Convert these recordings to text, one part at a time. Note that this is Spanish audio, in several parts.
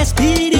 respire.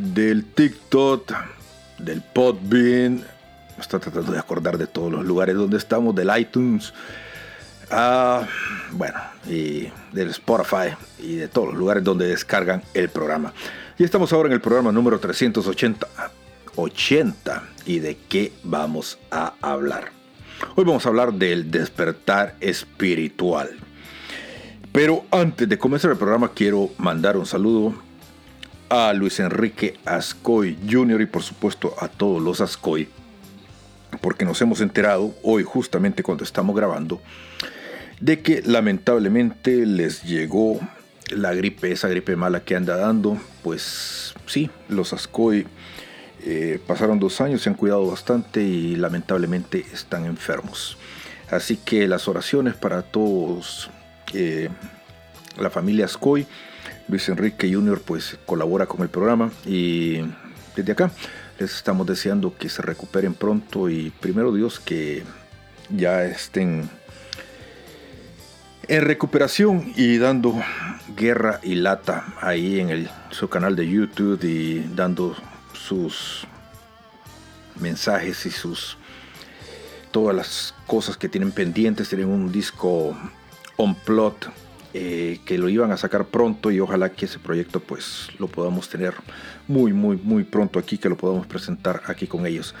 del TikTok, del Podbean. Estoy tratando de acordar de todos los lugares donde estamos, del iTunes. Ah, bueno, y del Spotify y de todos los lugares donde descargan el programa. Y estamos ahora en el programa número 380. 80. ¿Y de qué vamos a hablar? Hoy vamos a hablar del despertar espiritual. Pero antes de comenzar el programa quiero mandar un saludo a Luis Enrique Ascoy Jr. y por supuesto a todos los Ascoy, porque nos hemos enterado hoy justamente cuando estamos grabando de que lamentablemente les llegó la gripe, esa gripe mala que anda dando, pues sí, los Ascoy eh, pasaron dos años, se han cuidado bastante y lamentablemente están enfermos. Así que las oraciones para todos, eh, la familia Ascoy, Luis Enrique Jr. pues colabora con el programa y desde acá les estamos deseando que se recuperen pronto y primero Dios que ya estén en recuperación y dando guerra y lata ahí en el, su canal de YouTube y dando sus mensajes y sus todas las cosas que tienen pendientes. Tienen un disco on plot eh, que lo iban a sacar pronto y ojalá que ese proyecto pues lo podamos tener muy muy muy pronto aquí que lo podamos presentar aquí con ellos.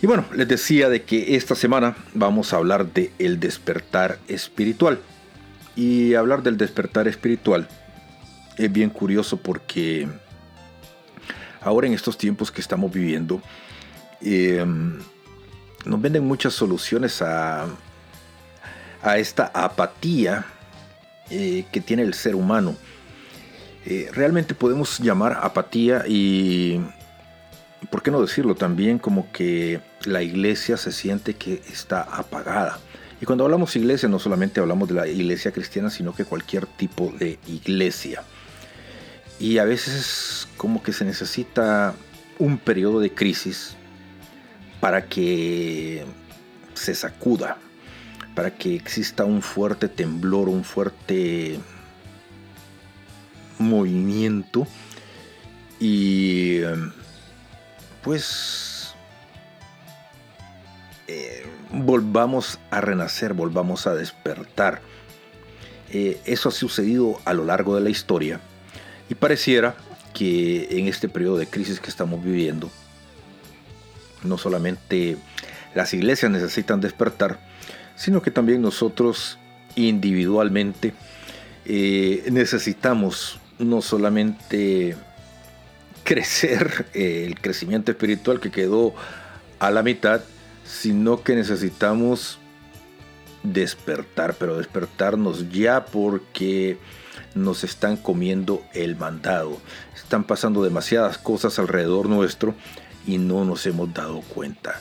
Y bueno, les decía de que esta semana vamos a hablar de el despertar espiritual. Y hablar del despertar espiritual es bien curioso porque ahora en estos tiempos que estamos viviendo, em, nos venden muchas soluciones a, a esta apatía eh, que tiene el ser humano. Eh, realmente podemos llamar apatía y, ¿por qué no decirlo? También como que la iglesia se siente que está apagada. Y cuando hablamos iglesia no solamente hablamos de la iglesia cristiana, sino que cualquier tipo de iglesia. Y a veces como que se necesita un periodo de crisis para que se sacuda, para que exista un fuerte temblor, un fuerte movimiento y pues eh, volvamos a renacer, volvamos a despertar. Eh, eso ha sucedido a lo largo de la historia y pareciera que en este periodo de crisis que estamos viviendo, no solamente las iglesias necesitan despertar, sino que también nosotros individualmente eh, necesitamos no solamente crecer el crecimiento espiritual que quedó a la mitad, sino que necesitamos despertar, pero despertarnos ya porque nos están comiendo el mandado. Están pasando demasiadas cosas alrededor nuestro y no nos hemos dado cuenta.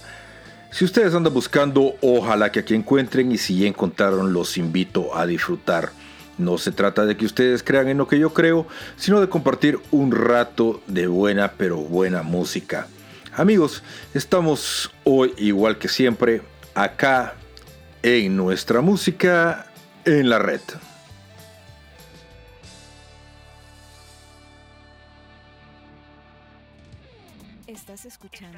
Si ustedes andan buscando, ojalá que aquí encuentren y si ya encontraron, los invito a disfrutar. No se trata de que ustedes crean en lo que yo creo, sino de compartir un rato de buena pero buena música. Amigos, estamos hoy igual que siempre acá en nuestra música en la red. Estás escuchando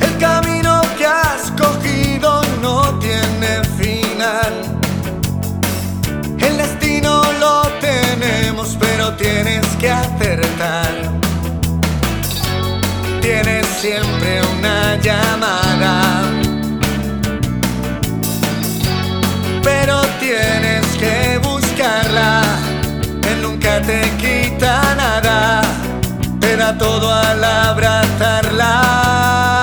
El camino que has cogido no tiene final. El destino lo tenemos, pero tienes que acertar. Tienes siempre una llamada. Pero tienes que buscarla. Él nunca te quita nada todo al abrazarla.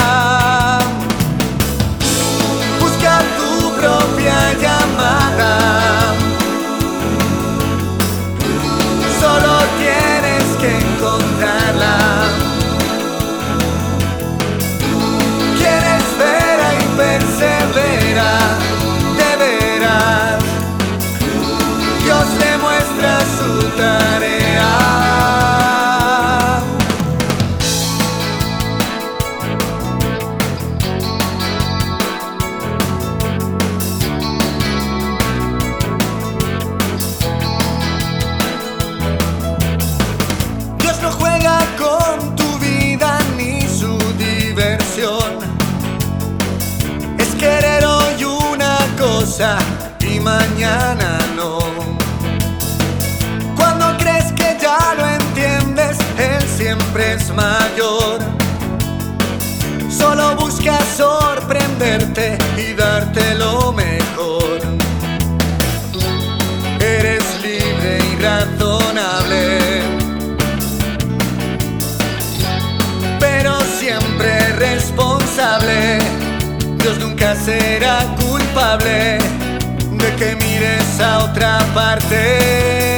no. Cuando crees que ya lo entiendes, él siempre es mayor. Solo busca sorprenderte y darte lo mejor. Eres libre y razonable. Pero siempre responsable. Dios nunca será culpable a otra parte.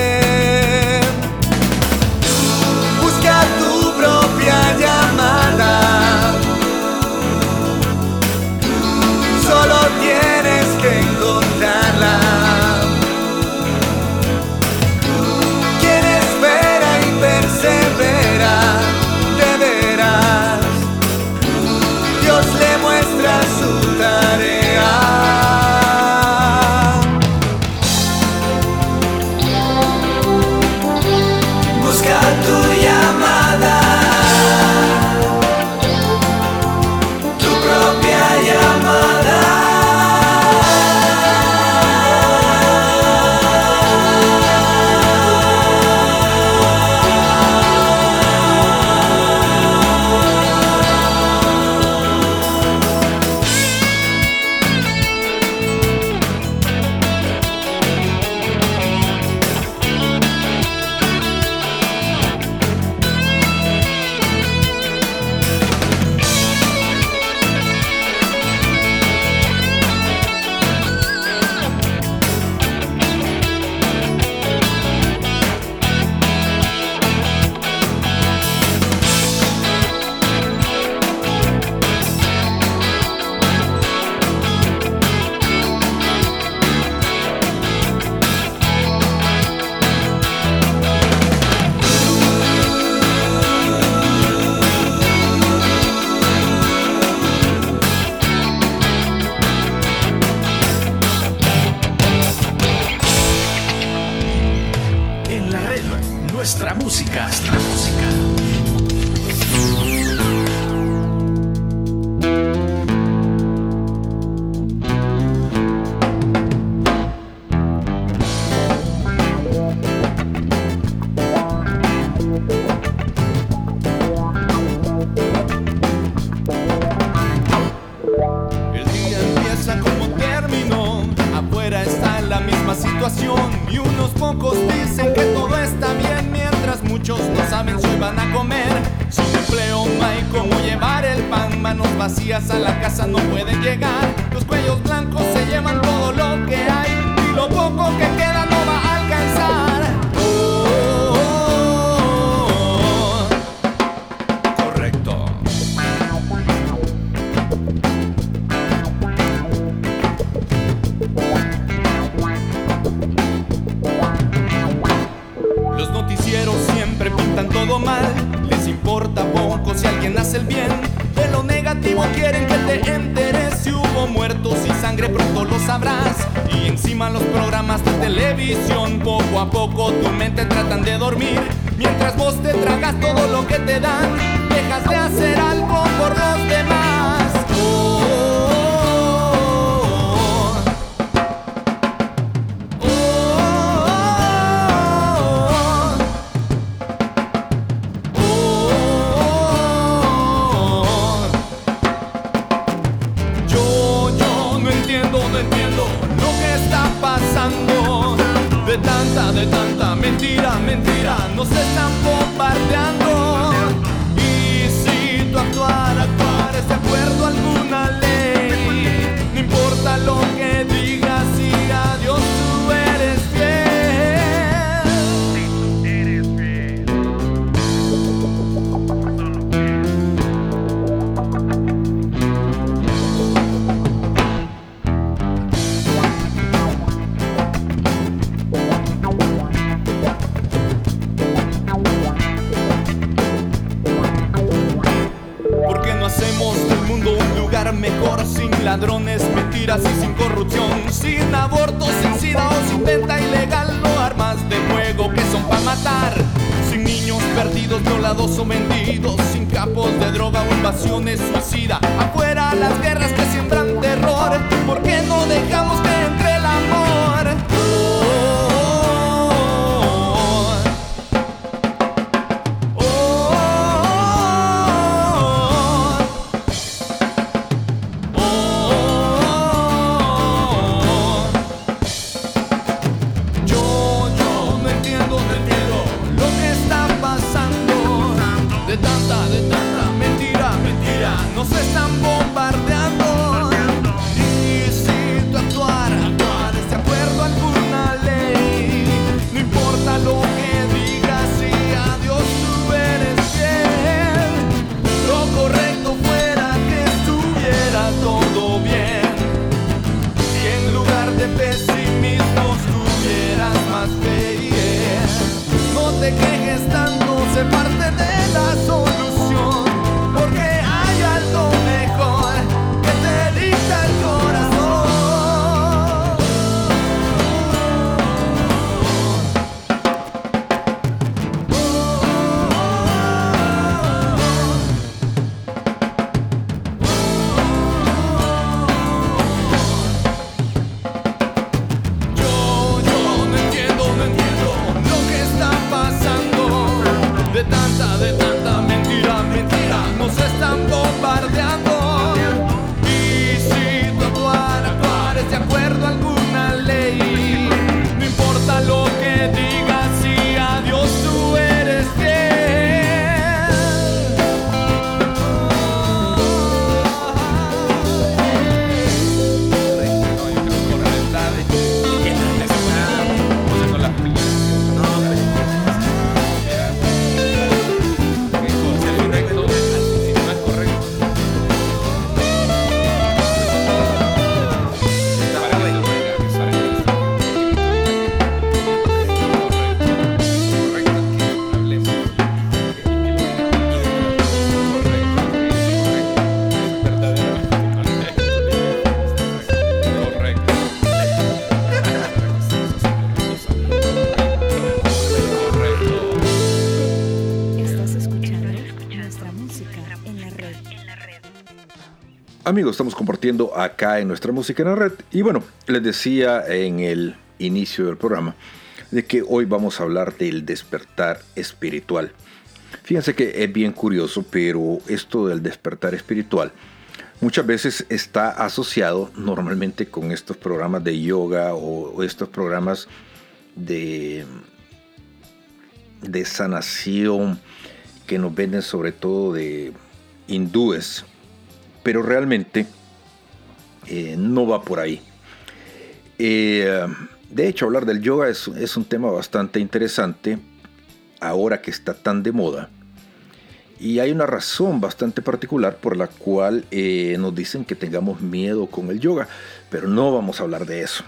Musicastro. Amigos, estamos compartiendo acá en nuestra música en la red. Y bueno, les decía en el inicio del programa de que hoy vamos a hablar del despertar espiritual. Fíjense que es bien curioso, pero esto del despertar espiritual muchas veces está asociado normalmente con estos programas de yoga o, estos programas de, de sanación que nos venden sobre todo de hindúes, pero realmente eh, no va por ahí. Eh, de hecho, hablar del yoga es, es un tema bastante interesante ahora que está tan de moda. Y hay una razón bastante particular por la cual eh, nos dicen que tengamos miedo con el yoga, pero no vamos a hablar de eso.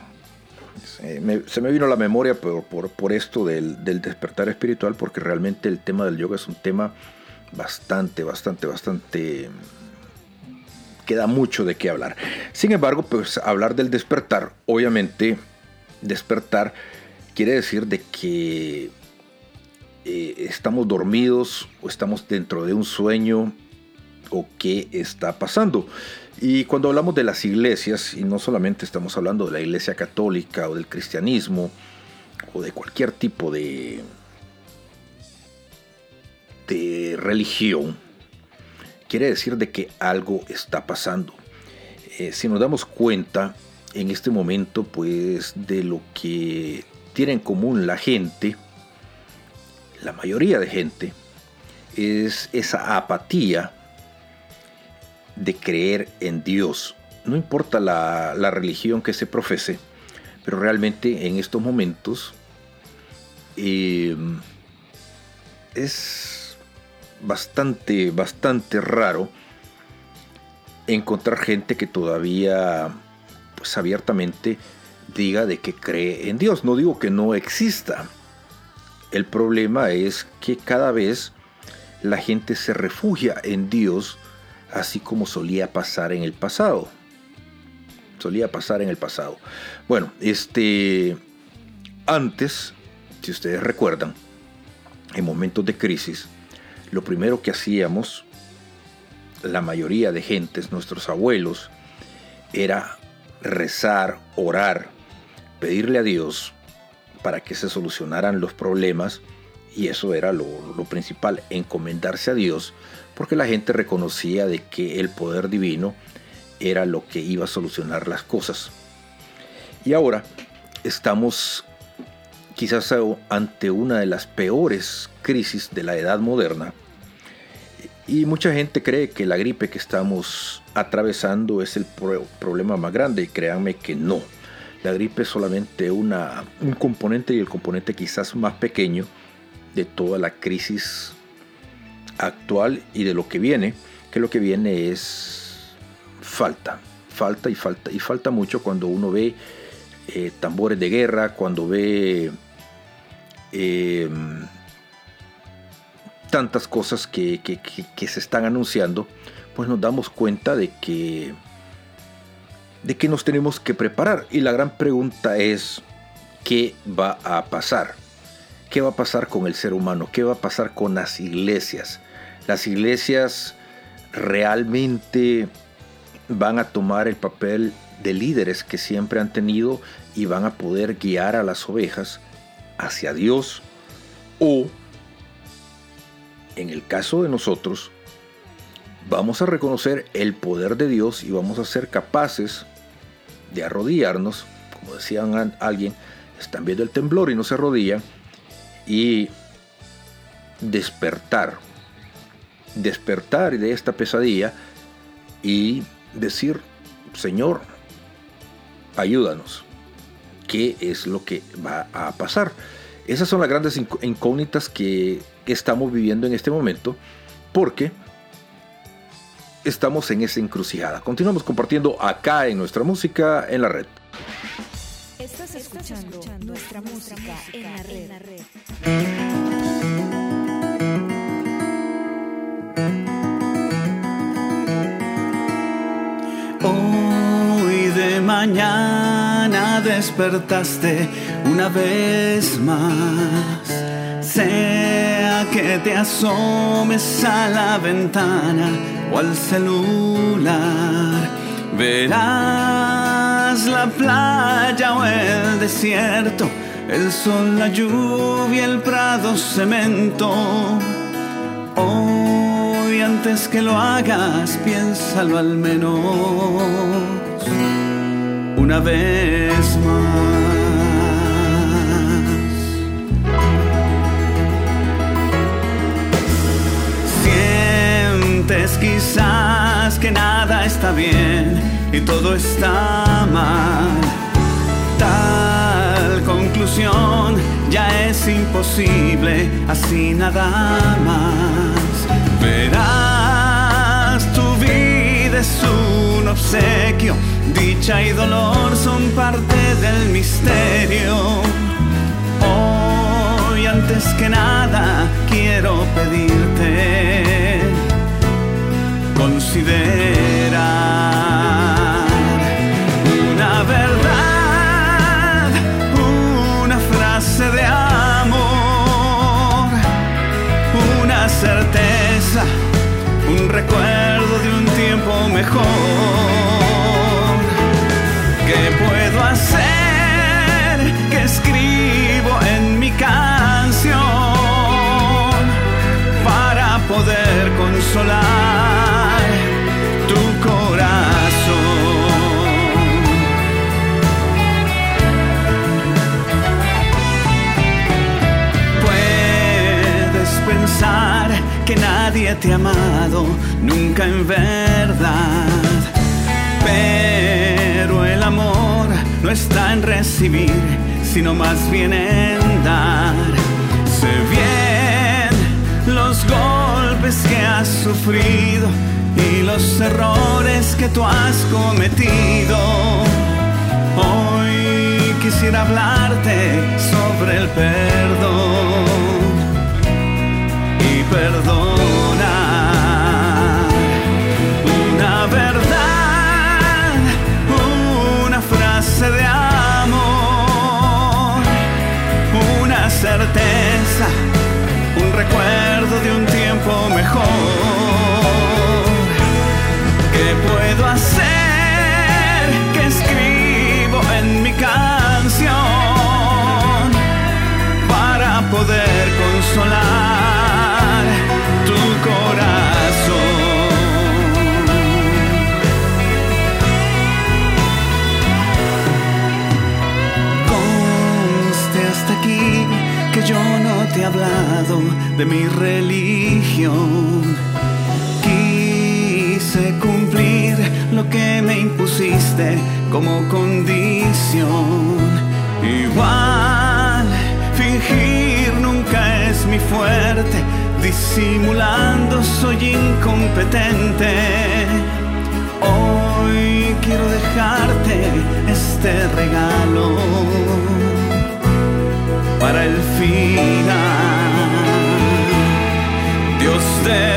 Se me, vino a la memoria por, por, por esto del, del, despertar espiritual, porque realmente el tema del yoga es un tema bastante, bastante, bastante... Queda mucho de qué hablar. Sin embargo, pues hablar del despertar, obviamente, despertar quiere decir de que eh, estamos dormidos o estamos dentro de un sueño o qué está pasando. Y cuando hablamos de las iglesias, y no solamente estamos hablando de la iglesia católica o del cristianismo o de cualquier tipo de, de religión, quiere decir de que algo está pasando. Eh, si nos damos cuenta en este momento, pues de lo que tiene en común la gente, la mayoría de gente, es esa apatía de creer en Dios. No importa la, religión que se profese, pero realmente en estos momentos eh, es bastante, bastante raro encontrar gente que todavía, pues abiertamente, diga de que cree en Dios. No digo que no exista. El problema es que cada vez la gente se refugia en Dios así como solía pasar en el pasado. Solía pasar en el pasado. Bueno, este antes, si ustedes recuerdan, en momentos de crisis, lo primero que hacíamos la mayoría de gentes, nuestros abuelos, era rezar, orar, pedirle a Dios para que se solucionaran los problemas y eso era lo, principal, encomendarse a Dios, porque la gente reconocía de que el poder divino era lo que iba a solucionar las cosas. Y ahora estamos quizás ante una de las peores crisis de la edad moderna. Y mucha gente cree que la gripe que estamos atravesando es el problema más grande y créanme que no. La gripe es solamente una, un componente y el componente quizás más pequeño de toda la crisis actual y de lo que viene, que lo que viene es falta, falta y falta, y falta mucho cuando uno ve eh, tambores de guerra, cuando ve eh, tantas cosas que, que, se están anunciando, pues nos damos cuenta de que, de que nos tenemos que preparar. Y la gran pregunta es, ¿qué va a pasar? ¿Qué va a pasar con el ser humano? ¿Qué va a pasar con las iglesias? Las iglesias realmente van a tomar el papel de líderes que siempre han tenido y van a poder guiar a las ovejas hacia Dios o en el caso de nosotros vamos a reconocer el poder de Dios y vamos a ser capaces de arrodillarnos, como decían alguien, están viendo el temblor y no se arrodillan, y despertar, despertar de esta pesadilla y decir, Señor, ayúdanos. ¿Qué es lo que va a pasar? Esas son las grandes incógnitas que estamos viviendo en este momento porque estamos en esa encrucijada. Continuamos compartiendo acá en nuestra música en la red. Estás escuchando, nuestra, música, en la red. Mañana despertaste una vez más. Sea que te asomes a la ventana o al celular, verás la playa o el desierto, el sol, la lluvia, el prado, cemento. Hoy antes que lo hagas, piénsalo al menos una vez más. Sientes quizás que nada está bien y todo está mal. Tal conclusión ya es imposible, así nada más. Verás, tu vida es un obsequio, dicha y dolor son parte del misterio. Hoy antes que nada quiero pedirte considerar una verdad, una frase de amor, una certeza, un recuerdo de un tiempo mejor. ¿Qué puedo hacer? que escribo en mi canción? para poder consolar tu corazón. Puedes pensar que nadie te he amado, nunca en verdad. Pero amor no está en recibir, sino más bien en dar. Sé bien los golpes que has sufrido y los errores que tú has cometido. Hoy quisiera hablarte sobre el perdón y perdonar. Un recuerdo de un tiempo mejor. ¿Qué puedo hacer? ¿Qué escribo en mi canción para poder consolar te he hablado de mi religión quise cumplir lo que me impusiste como condición. Igual, fingir nunca es mi fuerte, disimulando soy incompetente. Hoy quiero dejarte este regalo el final. Dios de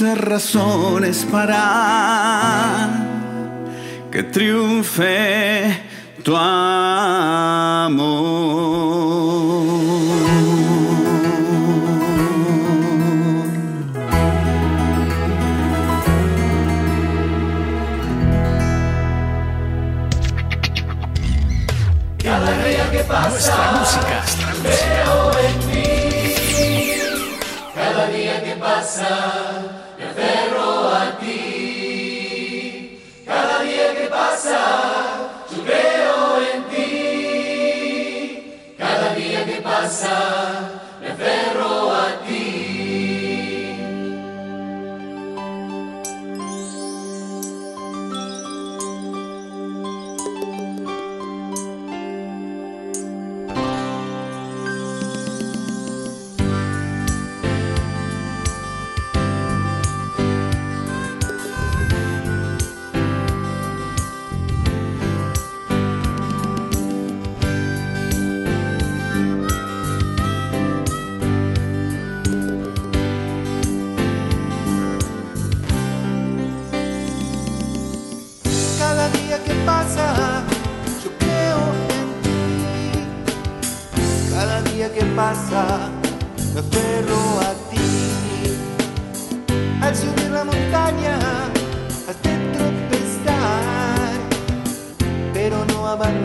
razones para que triunfe tu amor. Nuestra música. Cada pasa, me aferro a ti. Al subir la montaña, has de tropezar, pero no abandones,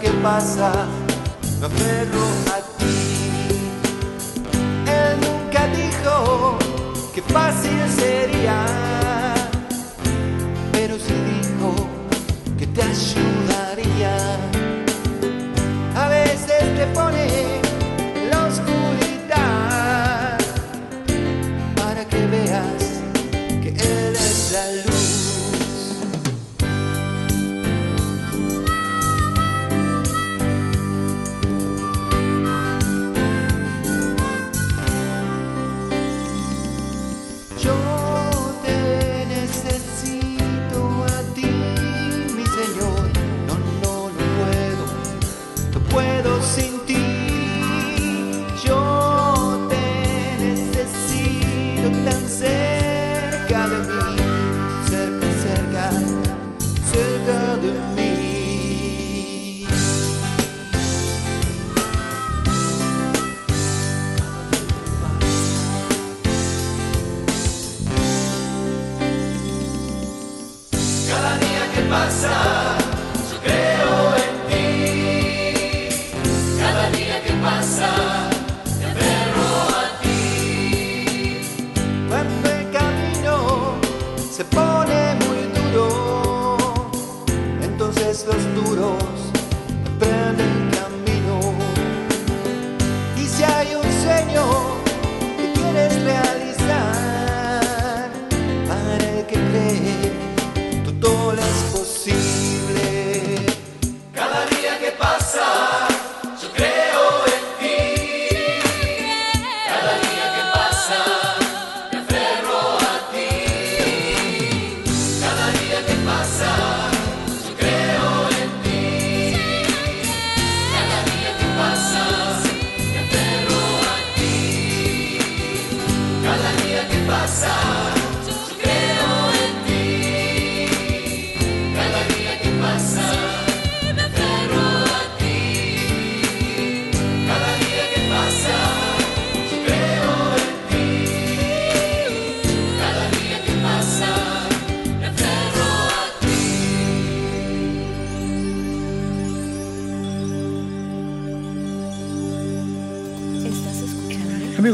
que pasa, me aferro a ti. Él nunca dijo que fácil sería,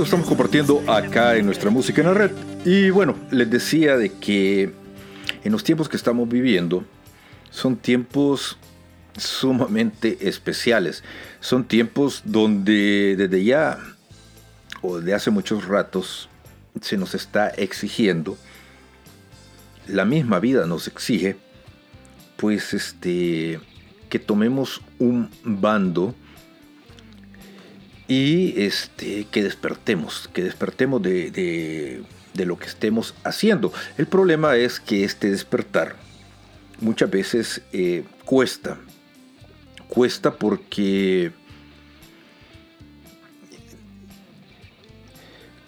estamos compartiendo acá en nuestra música en la red. Y bueno, les decía de que en los tiempos que estamos viviendo son tiempos sumamente especiales. Son tiempos donde desde ya o desde hace muchos ratos se nos está exigiendo, la misma vida nos exige, pues este, que tomemos un bando y este, que despertemos, que despertemos de, de- lo que estemos haciendo. El problema es que este despertar muchas veces eh, cuesta, cuesta porque...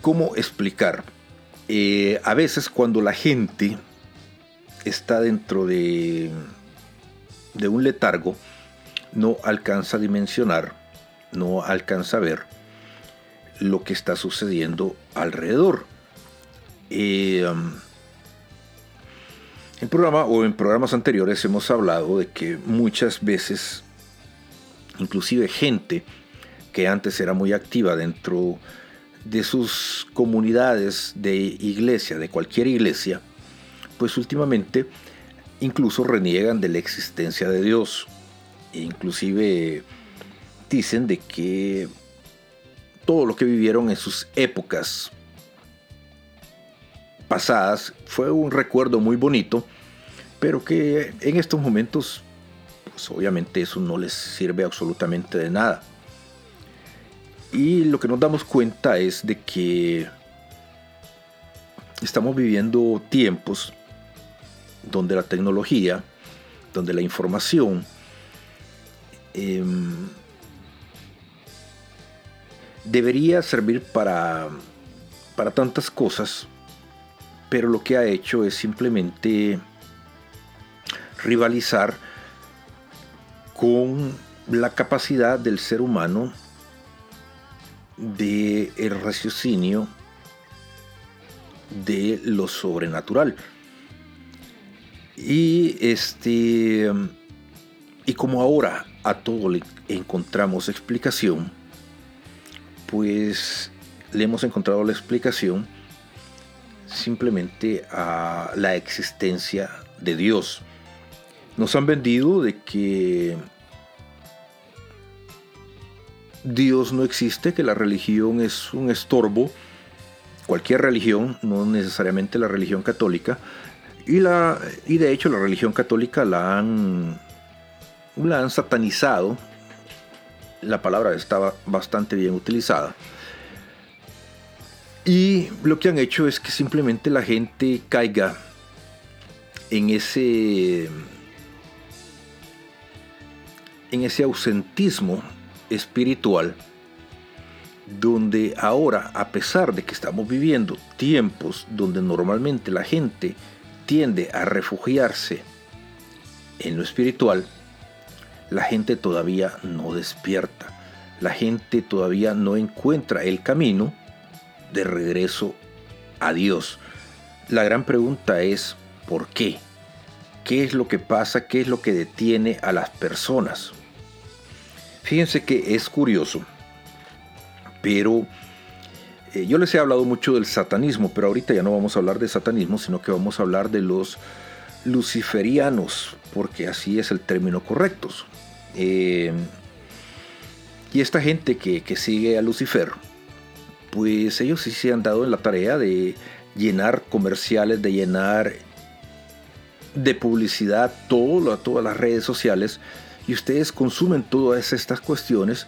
¿Cómo explicar? Eh, a veces cuando la gente está dentro de, de un letargo, no alcanza a dimensionar no alcanza a ver lo que está sucediendo alrededor. Eh, um, en programa o en programas anteriores hemos hablado de que muchas veces, inclusive gente que antes era muy activa dentro de sus comunidades de iglesia, de cualquier iglesia, pues últimamente incluso reniegan de la existencia de Dios. Dicen de que todo lo que vivieron en sus épocas pasadas fue un recuerdo muy bonito, pero que en estos momentos, pues obviamente eso no les sirve absolutamente de nada. Y lo que nos damos cuenta es de que estamos viviendo tiempos donde la tecnología, donde la información, em, debería servir para, para tantas cosas, pero lo que ha hecho es simplemente rivalizar con la capacidad del ser humano de el raciocinio de lo sobrenatural. Y este y como ahora a todo le encontramos explicación, pues le hemos encontrado la explicación simplemente a la existencia de Dios. Nos han vendido de que Dios no existe, que la religión es un estorbo, cualquier religión, no necesariamente la religión católica, y, la, y de hecho la religión católica la han, la han satanizado, la palabra estaba bastante bien utilizada, y lo que han hecho es que simplemente la gente caiga en ese en ese ausentismo espiritual donde ahora, a pesar de que estamos viviendo tiempos donde normalmente la gente tiende a refugiarse en lo espiritual, la gente todavía no despierta. La gente todavía no encuentra el camino de regreso a Dios. La gran pregunta es, ¿por qué? ¿Qué es lo que pasa? ¿Qué es lo que detiene a las personas? Fíjense que es curioso, pero eh, yo les he hablado mucho del satanismo, pero ahorita ya no vamos a hablar de satanismo, sino que vamos a hablar de los luciferianos, porque así es el término correcto. Eh, y esta gente que, que, sigue a Lucifer, pues ellos sí se han dado en la tarea de llenar comerciales, de llenar de publicidad todo, todas las redes sociales, y ustedes consumen todas estas cuestiones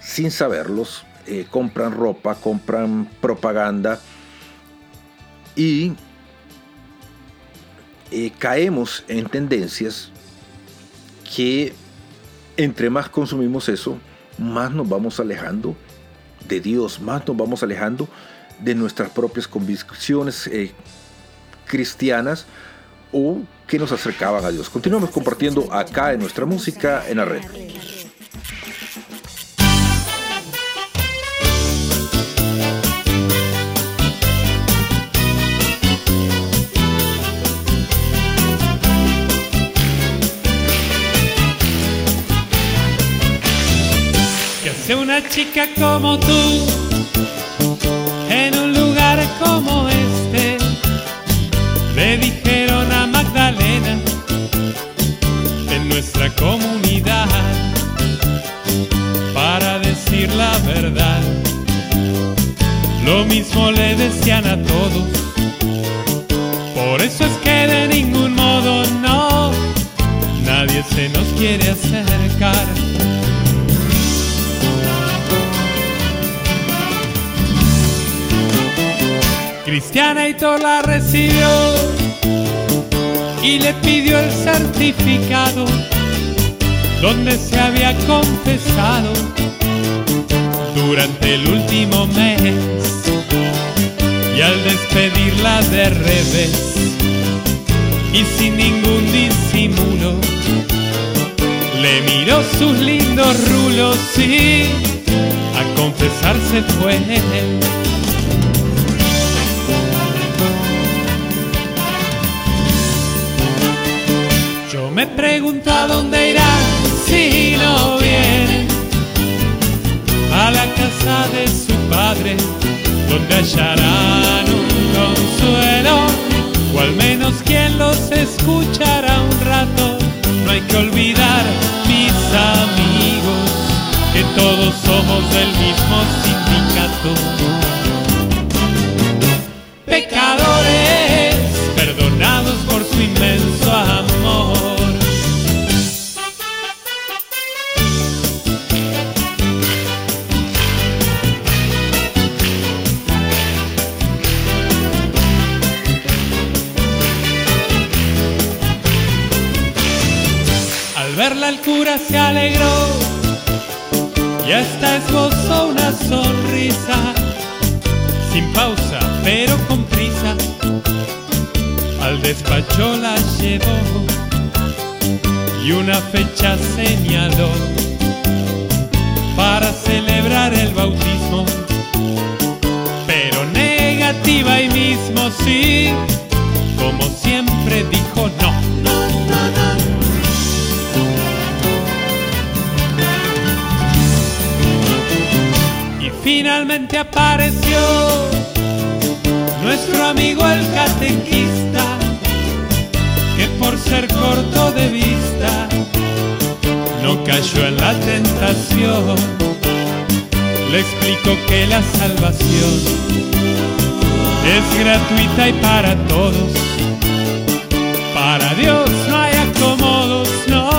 sin saberlos, eh, compran ropa, compran propaganda y eh, caemos en tendencias que entre más consumimos eso, más nos vamos alejando de Dios, más nos vamos alejando de nuestras propias convicciones eh, cristianas o que nos acercaban a Dios. Continuamos compartiendo acá en nuestra música en la red. Chica como tú en un lugar como este. Le dijeron a Magdalena en nuestra comunidad para decir la verdad. Lo mismo le decían a todos. Por eso es que de ningún modo no, nadie se nos quiere acercar. Cristiana y la recibió y le pidió el certificado donde se había confesado durante el último mes y al despedirla de revés y sin ningún disimulo le miró sus lindos rulos y a confesarse fue Me pregunta dónde irá si no viene a la casa de su padre, donde hallarán un consuelo, o al menos quien los escuchará un rato. No hay que olvidar, mis amigos, que todos somos del mismo sindicato. gratuita y para todos. Para Dios no hay acomodos, no.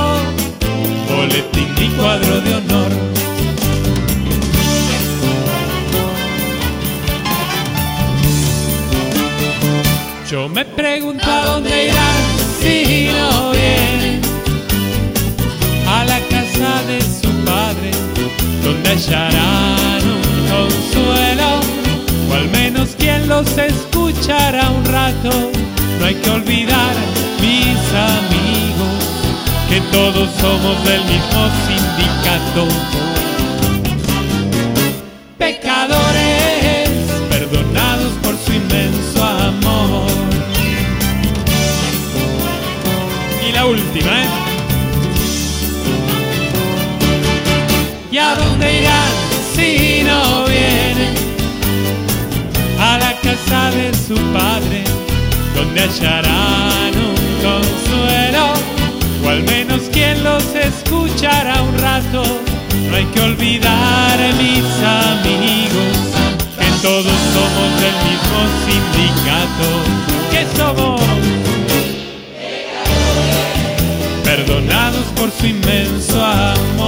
Boletín y cuadro de honor. Yo me pregunto a dónde irán si no vienen a la casa de su padre, donde hallarán un consuelo, o al menos quien los espera echara un rato. No hay que olvidar, mis amigos, que todos somos del mismo sindicato. Pecadores, perdonados por su inmenso amor. Y la última, ¿eh? ¿Y a dónde irán si no vienen? A la casa de su Padre, donde hallarán un consuelo, o al menos quien los escuchará un rato. No hay que olvidar mis amigos, que todos somos del mismo sindicato, que somos perdonados por su inmenso amor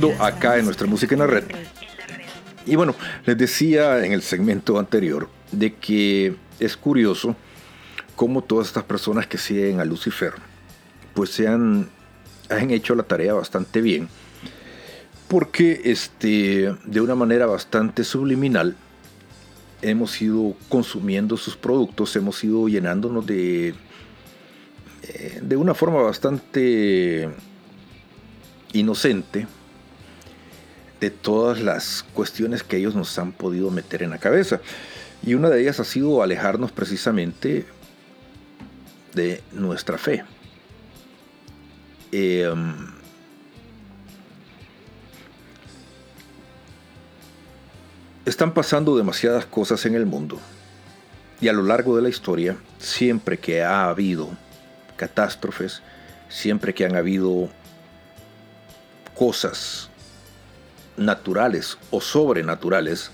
compartiendo acá en nuestra música en la red. Y bueno, les decía en el segmento anterior de que es curioso cómo todas estas personas que siguen a Lucifer pues se han, han hecho la tarea bastante bien porque este, de una manera bastante subliminal hemos ido consumiendo sus productos, hemos ido llenándonos de, eh, de una forma bastante inocente de todas las cuestiones que ellos nos han podido meter en la cabeza. Y una de ellas ha sido alejarnos precisamente de nuestra fe. Eh, están pasando demasiadas cosas en el mundo. Y a lo largo de la historia, siempre que ha habido catástrofes, siempre que han habido cosas naturales o sobrenaturales,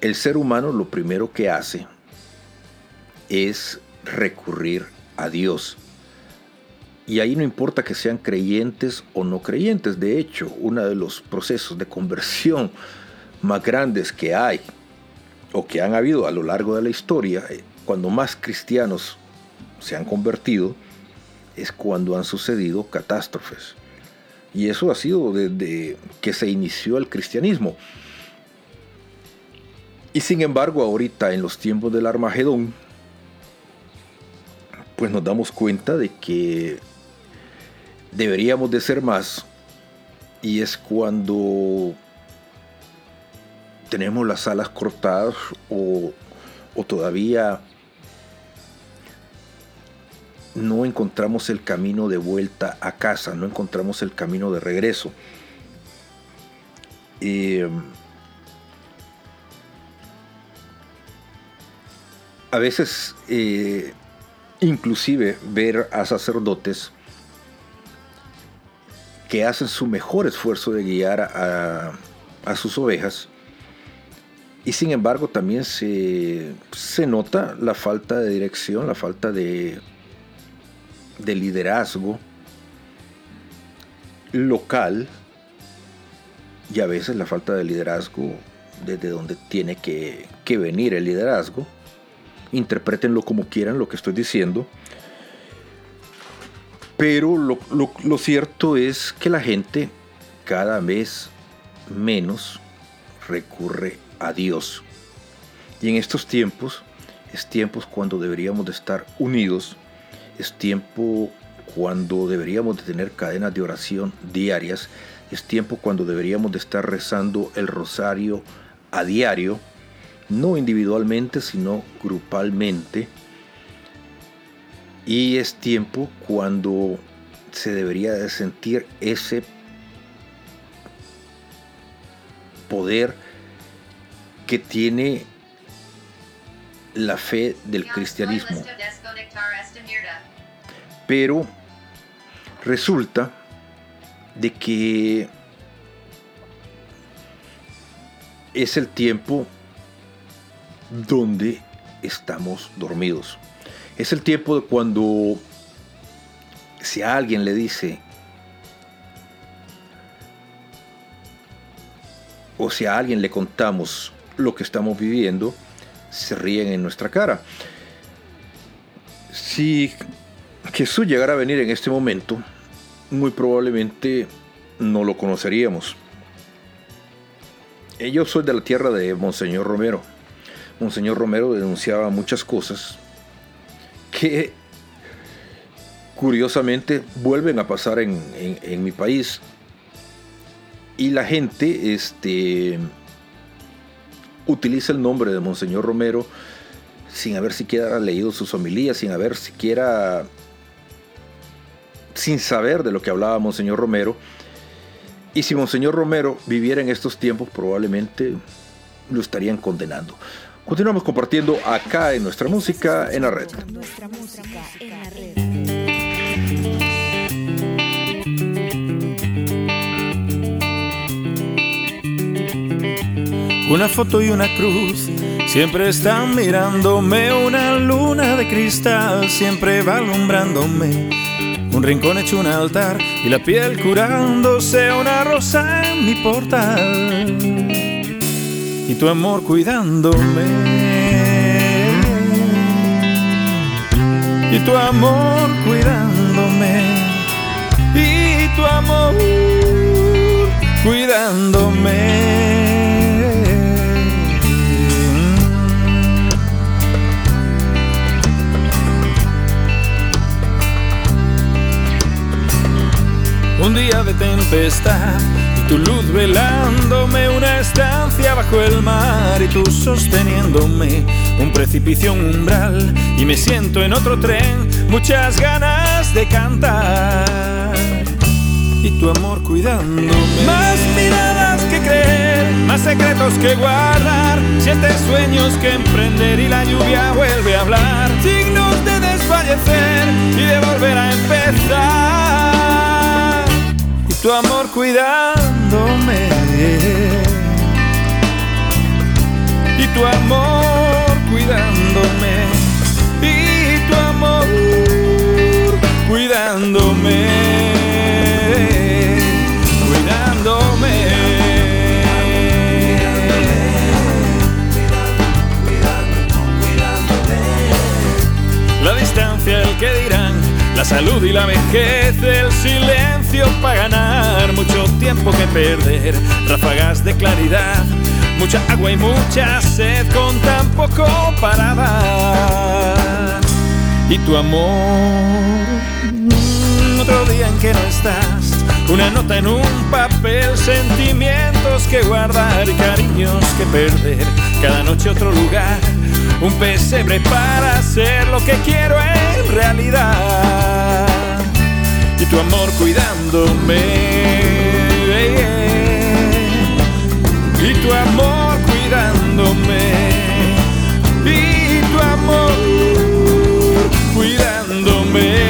el ser humano lo primero que hace es recurrir a Dios. Y ahí no importa que sean creyentes o no creyentes. De hecho, uno de los procesos de conversión más grandes que hay o que han habido a lo largo de la historia, eh, cuando más cristianos se han convertido, es cuando han sucedido catástrofes. Y eso ha sido desde que se inició el cristianismo. Y sin embargo, ahorita en los tiempos del Armagedón, pues nos damos cuenta de que deberíamos de ser más. Y es cuando tenemos las alas cortadas o, o todavía no encontramos el camino de vuelta a casa, no encontramos el camino de regreso. Eh, a veces, eh, inclusive, ver a sacerdotes que hacen su mejor esfuerzo de guiar a, a sus ovejas, y sin embargo también se, se nota la falta de dirección, la falta de, de liderazgo local y a veces la falta de liderazgo desde donde tiene que, venir el liderazgo. Interpretenlo como quieran lo que estoy diciendo. Pero lo, lo- lo cierto es que la gente cada vez menos recurre a Dios. Y en estos tiempos, es tiempos cuando deberíamos de estar unidos, es tiempo cuando deberíamos de tener cadenas de oración diarias, es tiempo cuando deberíamos de estar rezando el rosario a diario, no individualmente, sino grupalmente. Y es tiempo cuando se debería de sentir ese poder que tiene la fe del cristianismo. Pero resulta de que es el tiempo donde estamos dormidos. Es el tiempo de cuando si a alguien le dice, o si a alguien le contamos lo que estamos viviendo, se ríen en nuestra cara. Si Jesús llegara a venir en este momento, muy probablemente no lo conoceríamos. Eh, Yo soy de la tierra de Monseñor Romero. Monseñor Romero denunciaba muchas cosas que curiosamente vuelven a pasar en, en- mi país. Y la gente este, utiliza el nombre de Monseñor Romero sin haber siquiera leído sus homilías, sin haber siquiera, sin saber de lo que hablaba Monseñor Romero. Y si Monseñor Romero viviera en estos tiempos, probablemente lo estarían condenando. Continuamos compartiendo acá en nuestra música en la red. Nuestra música en la red. Una foto y una cruz siempre están mirándome. Una luna de cristal siempre va alumbrándome. Un rincón hecho un altar y la piel curándose. Una rosa en mi portal y tu amor cuidándome. Y tu amor cuidándome. Y tu amor cuidándome. Un día de tempestad y tu luz velándome una estancia bajo el mar y tú sosteniéndome un precipicio un umbral y me siento en otro tren muchas ganas de cantar. Y tu amor cuidándome. Más miradas que creer más secretos que guardar siete sueños que emprender y la lluvia vuelve a hablar. Signos de desfallecer y de volver a empezar tu amor cuidándome. Y tu amor cuidándome. Y tu amor cuidándome. Cuidándome. La distancia el que dirán la salud y la vejez, el silencio para ganar, mucho tiempo que perder, ráfagas de claridad, mucha agua y mucha sed con tan poco para dar. Y tu amor, otro día en que no estás, una nota en un papel, sentimientos que guardar, cariños que perder, cada noche otro lugar, un pesebre para hacer lo que quiero en realidad. Y tu amor cuidándome. Y tu amor cuidándome. Y tu amor cuidándome.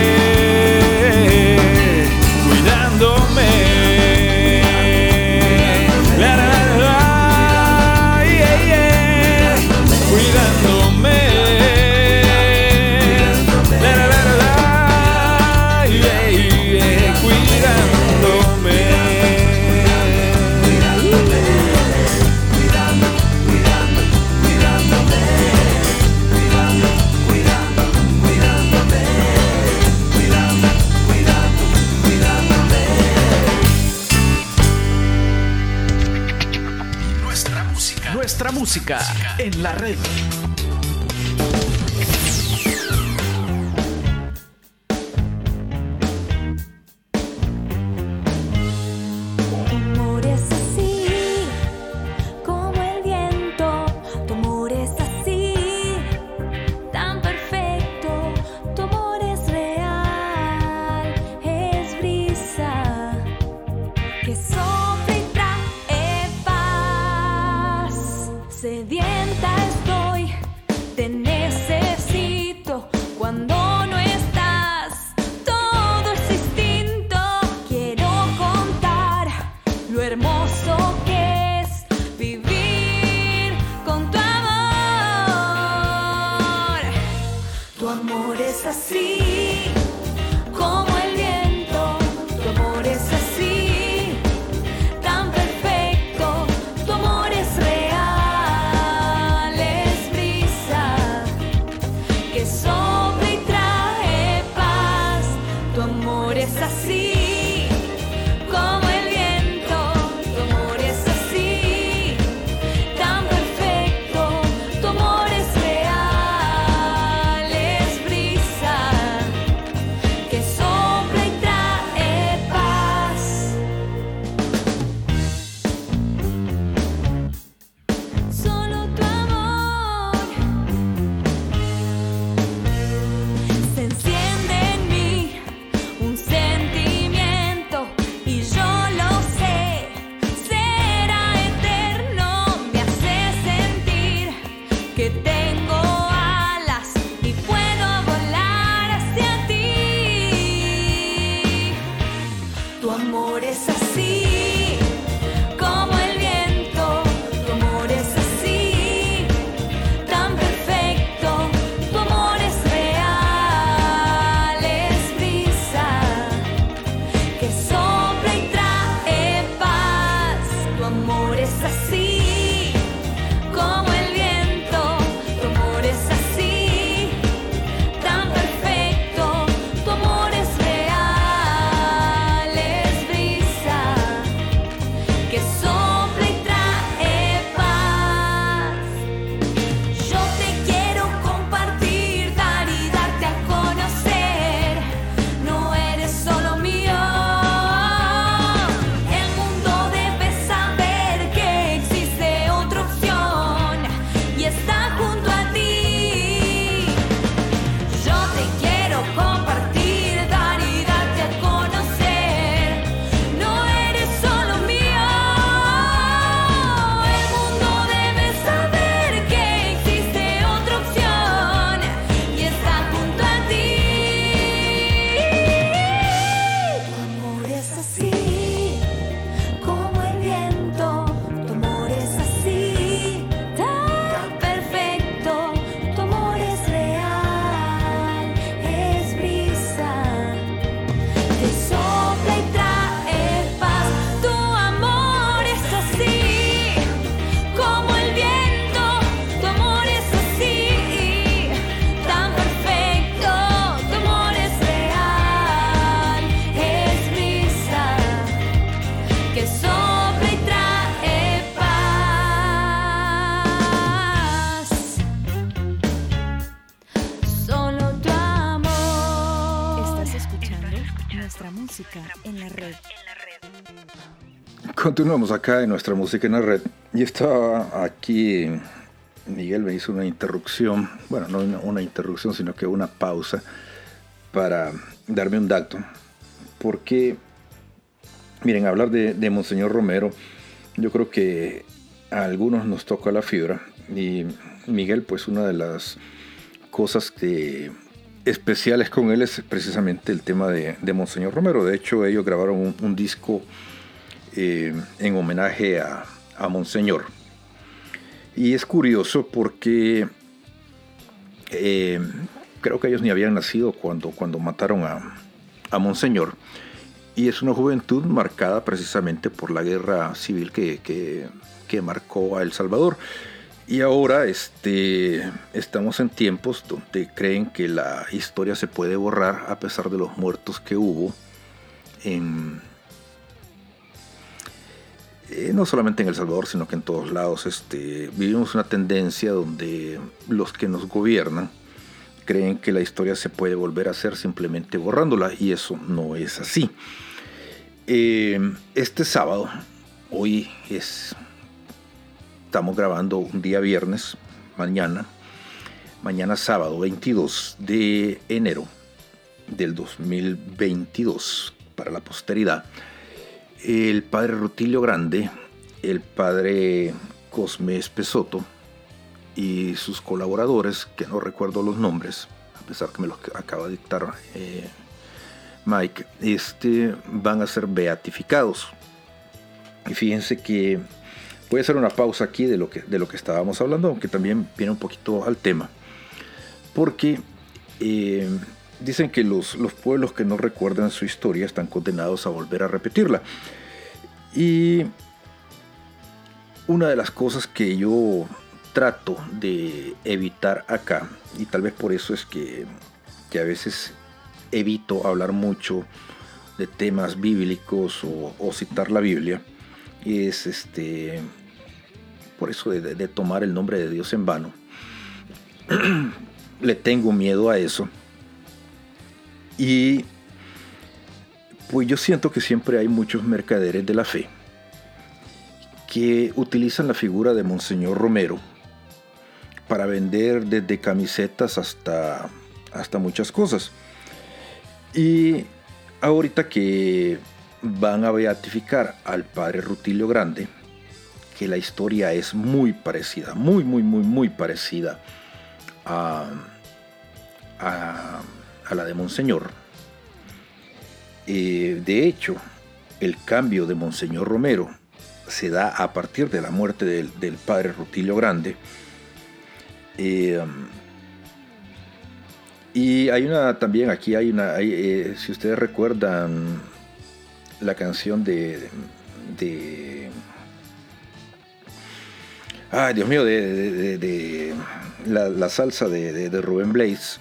Música en la red. Continuamos acá en nuestra música en la red. Y estaba aquí, Miguel me hizo una interrupción, bueno, no una, interrupción, sino que una pausa para darme un dato. Porque, miren, hablar de, de Monseñor Romero, yo creo que a algunos nos toca la fibra. Y Miguel, pues una de las cosas especiales con él es precisamente el tema de, de Monseñor Romero. De hecho, ellos grabaron un disco eh, en homenaje a, a, Monseñor. Y es curioso porque eh, creo que ellos ni habían nacido cuando, cuando mataron a, a, Monseñor. Y es una juventud marcada precisamente por la guerra civil que, que, que marcó a El Salvador. Y ahora este, estamos en tiempos donde creen que la historia se puede borrar a pesar de los muertos que hubo en, eh, no solamente en El Salvador, sino que en todos lados. Este, vivimos una tendencia donde los que nos gobiernan creen que la historia se puede volver a hacer simplemente borrándola y eso no es así. Eh, este sábado, hoy es estamos grabando un día viernes, mañana, mañana sábado 22 de enero del 2022 para la posteridad. El padre Rutilio Grande, el padre Cosme Espesoto y sus colaboradores, que no recuerdo los nombres, a pesar que me los acaba de dictar eh, Mike, este, van a ser beatificados. Y fíjense que Voy a hacer una pausa aquí de lo que, de lo que estábamos hablando, aunque también viene un poquito al tema. Porque eh, dicen que los, los pueblos que no recuerdan su historia están condenados a volver a repetirla. Y una de las cosas que yo trato de evitar acá, y tal vez por eso es que, que a veces evito hablar mucho de temas bíblicos o, citar la Biblia, es este por eso de, tomar el nombre de Dios en vano. Le tengo miedo a eso. Y pues yo siento que siempre hay muchos mercaderes de la fe que utilizan la figura de Monseñor Romero para vender desde camisetas hasta, hasta muchas cosas. Y ahorita que van a beatificar al padre Rutilio Grande, que la historia es muy parecida, muy, muy, muy, muy parecida a, a, a la de Monseñor. Eh, de hecho, el cambio de Monseñor Romero se da a partir de la muerte del, padre Rutilio Grande. Eh, y hay una también, aquí hay una, hay, eh, si ustedes recuerdan la canción de, de Ay, Dios mío, de, de, la, la, salsa de, Rubén Blaze.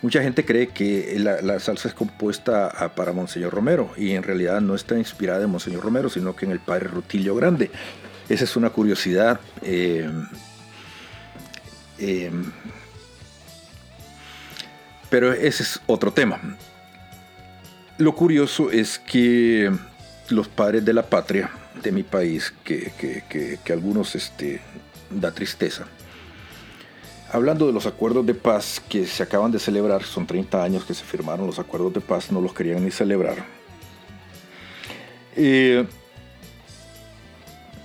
Mucha gente cree que la, salsa es compuesta a, para Monseñor Romero y en realidad no está inspirada en Monseñor Romero, sino que en el padre Rutilio Grande. Esa es una curiosidad. Eh, eh, pero ese es otro tema. Lo curioso es que los padres de la patria de mi país que algunos este, da tristeza. Hablando de los acuerdos de paz que se acaban de celebrar, son 30 años que se firmaron los acuerdos de paz, no los querían ni celebrar. Eh,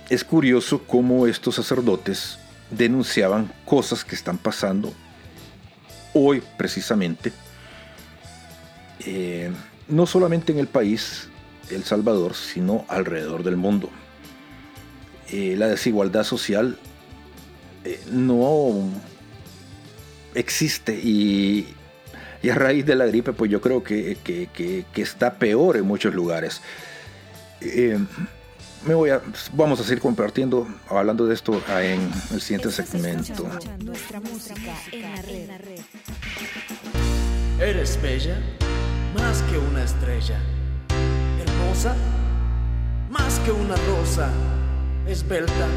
es curioso cómo estos sacerdotes denunciaban cosas que están pasando hoy precisamente, eh, no solamente en el país, el Salvador, sino alrededor del mundo. Eh, la desigualdad social no existe y, y, a raíz de la gripe pues yo creo que, que, que, que está peor en muchos lugares. Eh, me voy a, vamos a seguir compartiendo, hablando de esto en el siguiente segmento. Nuestra música en la red. Eres bella, más que una estrella hermosa, más que una rosa, esbelta,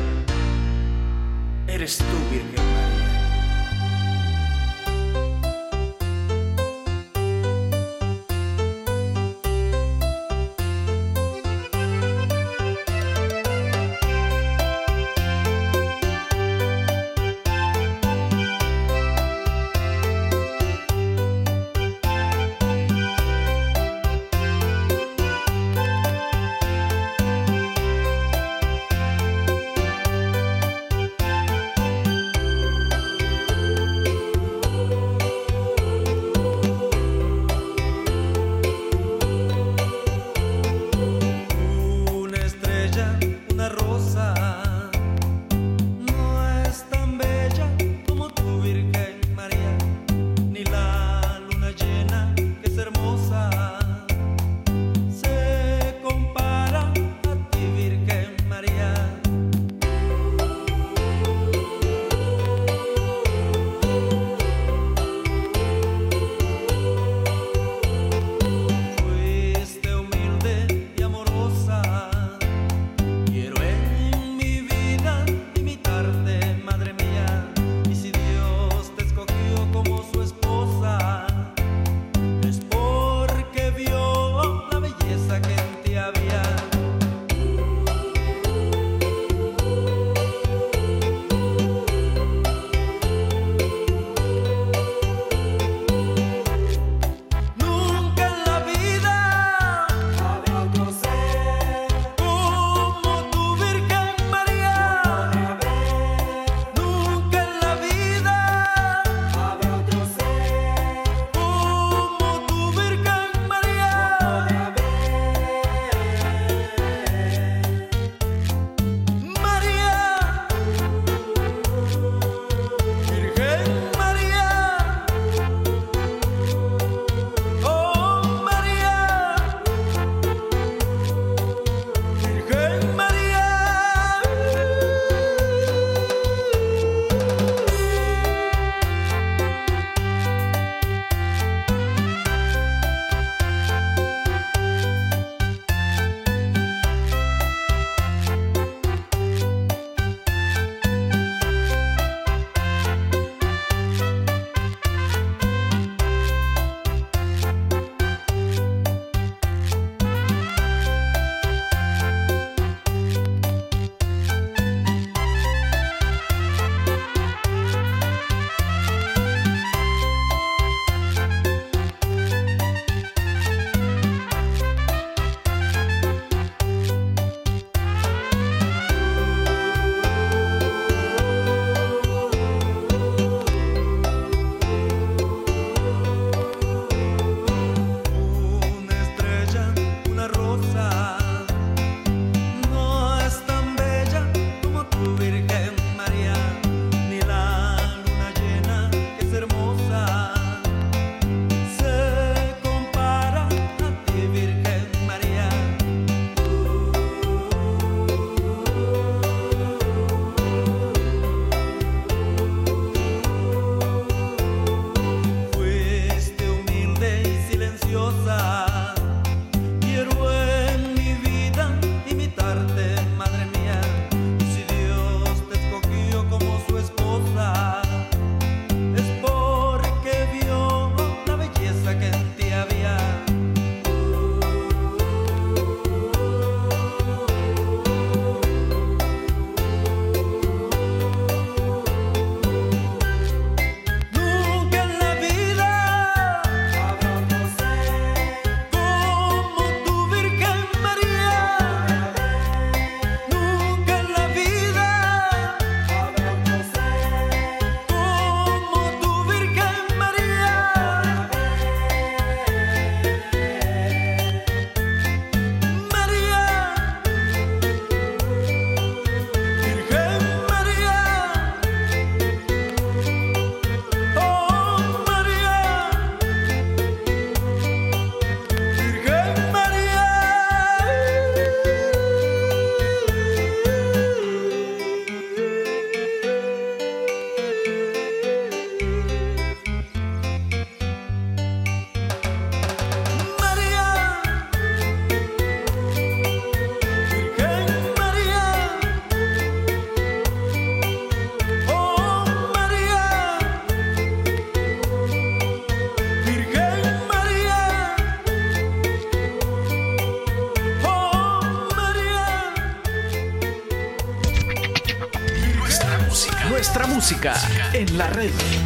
eres tú, Virgen María. En la red.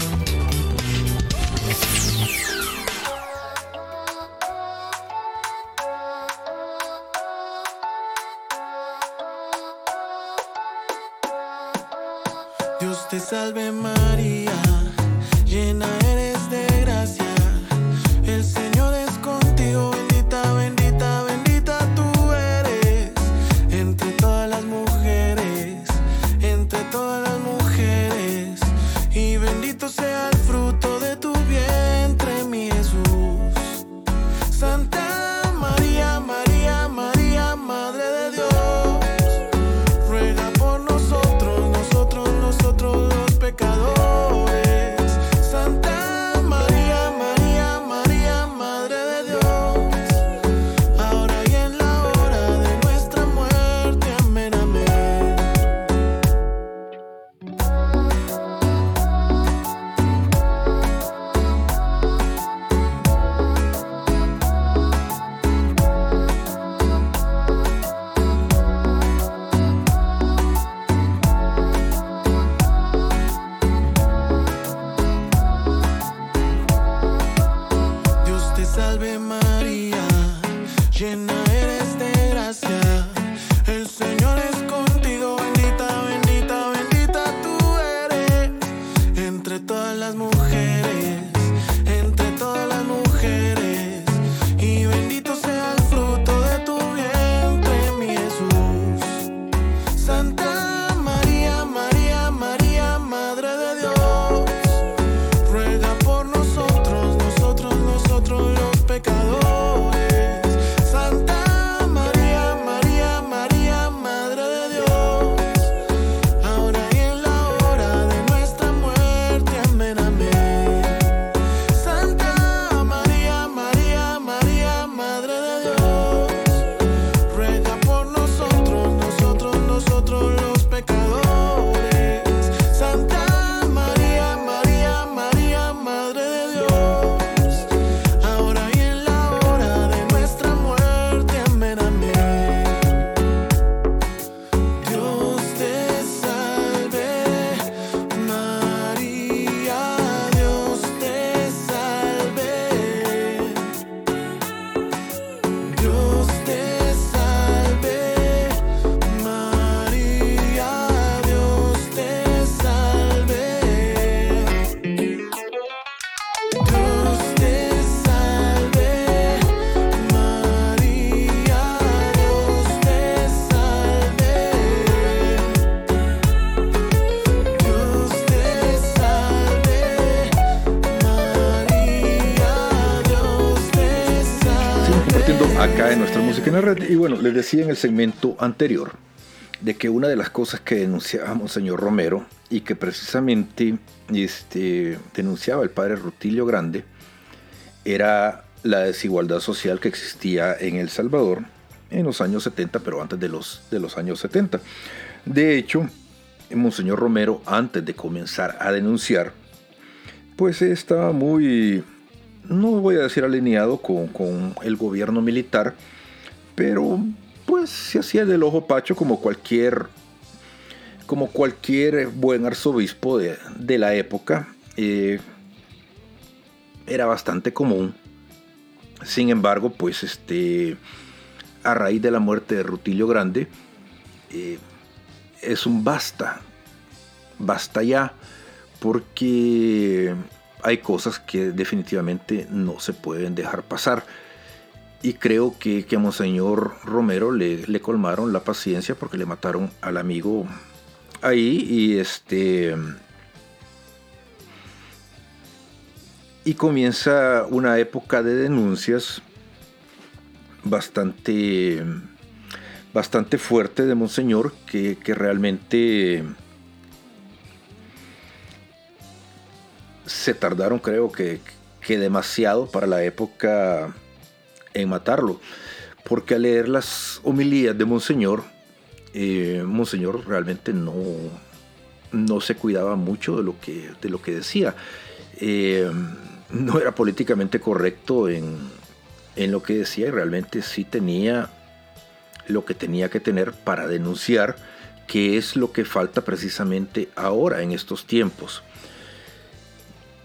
Y bueno, les decía en el segmento anterior de que una de las cosas que denunciaba Monseñor Romero y que precisamente este, denunciaba el padre Rutilio Grande era la desigualdad social que existía en El Salvador en los años 70, pero antes de los, de los años 70. De hecho, Monseñor Romero, antes de comenzar a denunciar, pues estaba muy, no voy a decir alineado con, con el gobierno militar, pero pues se hacía del ojo pacho como cualquier, como cualquier buen arzobispo de, la época. eh, era bastante común. Sin embargo, pues este, a raíz de la muerte de Rutilio Grande, eh, es un basta, basta ya, porque hay cosas que definitivamente no se pueden dejar pasar. Y creo que, que a Monseñor Romero le, le colmaron la paciencia porque le mataron al amigo ahí y este... Y comienza una época de denuncias bastante, bastante fuerte de Monseñor que, que realmente se tardaron creo que, que demasiado para la época en matarlo. Porque al leer las homilías de Monseñor, eh, Monseñor realmente no, no se cuidaba mucho de lo que, de lo que decía. Eh, no era políticamente correcto en, en lo que decía y realmente sí tenía lo que tenía que tener para denunciar que es lo que falta precisamente ahora en estos tiempos.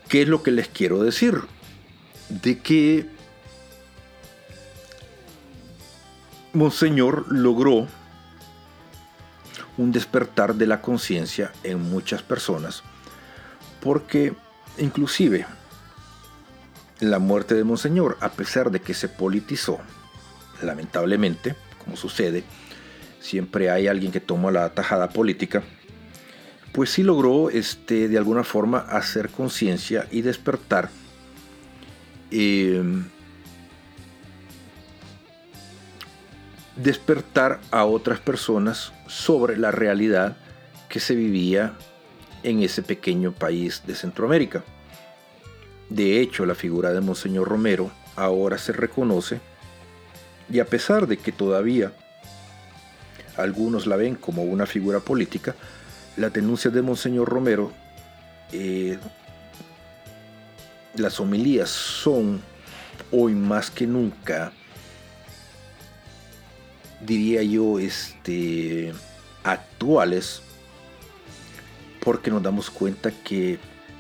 ¿Qué es lo que les quiero decir? De que Monseñor logró un despertar de la conciencia en muchas personas, porque inclusive la muerte de Monseñor, a pesar de que se politizó, lamentablemente, como sucede, siempre hay alguien que toma la tajada política, pues sí logró este, de alguna forma hacer conciencia y despertar eh, despertar a otras personas sobre la realidad que se vivía en ese pequeño país de Centroamérica. De hecho, la figura de Monseñor Romero ahora se reconoce y a pesar de que todavía algunos la ven como una figura política, las denuncias de Monseñor Romero, eh, las homilías son hoy más que nunca diría yo, este, actuales, porque nos damos cuenta que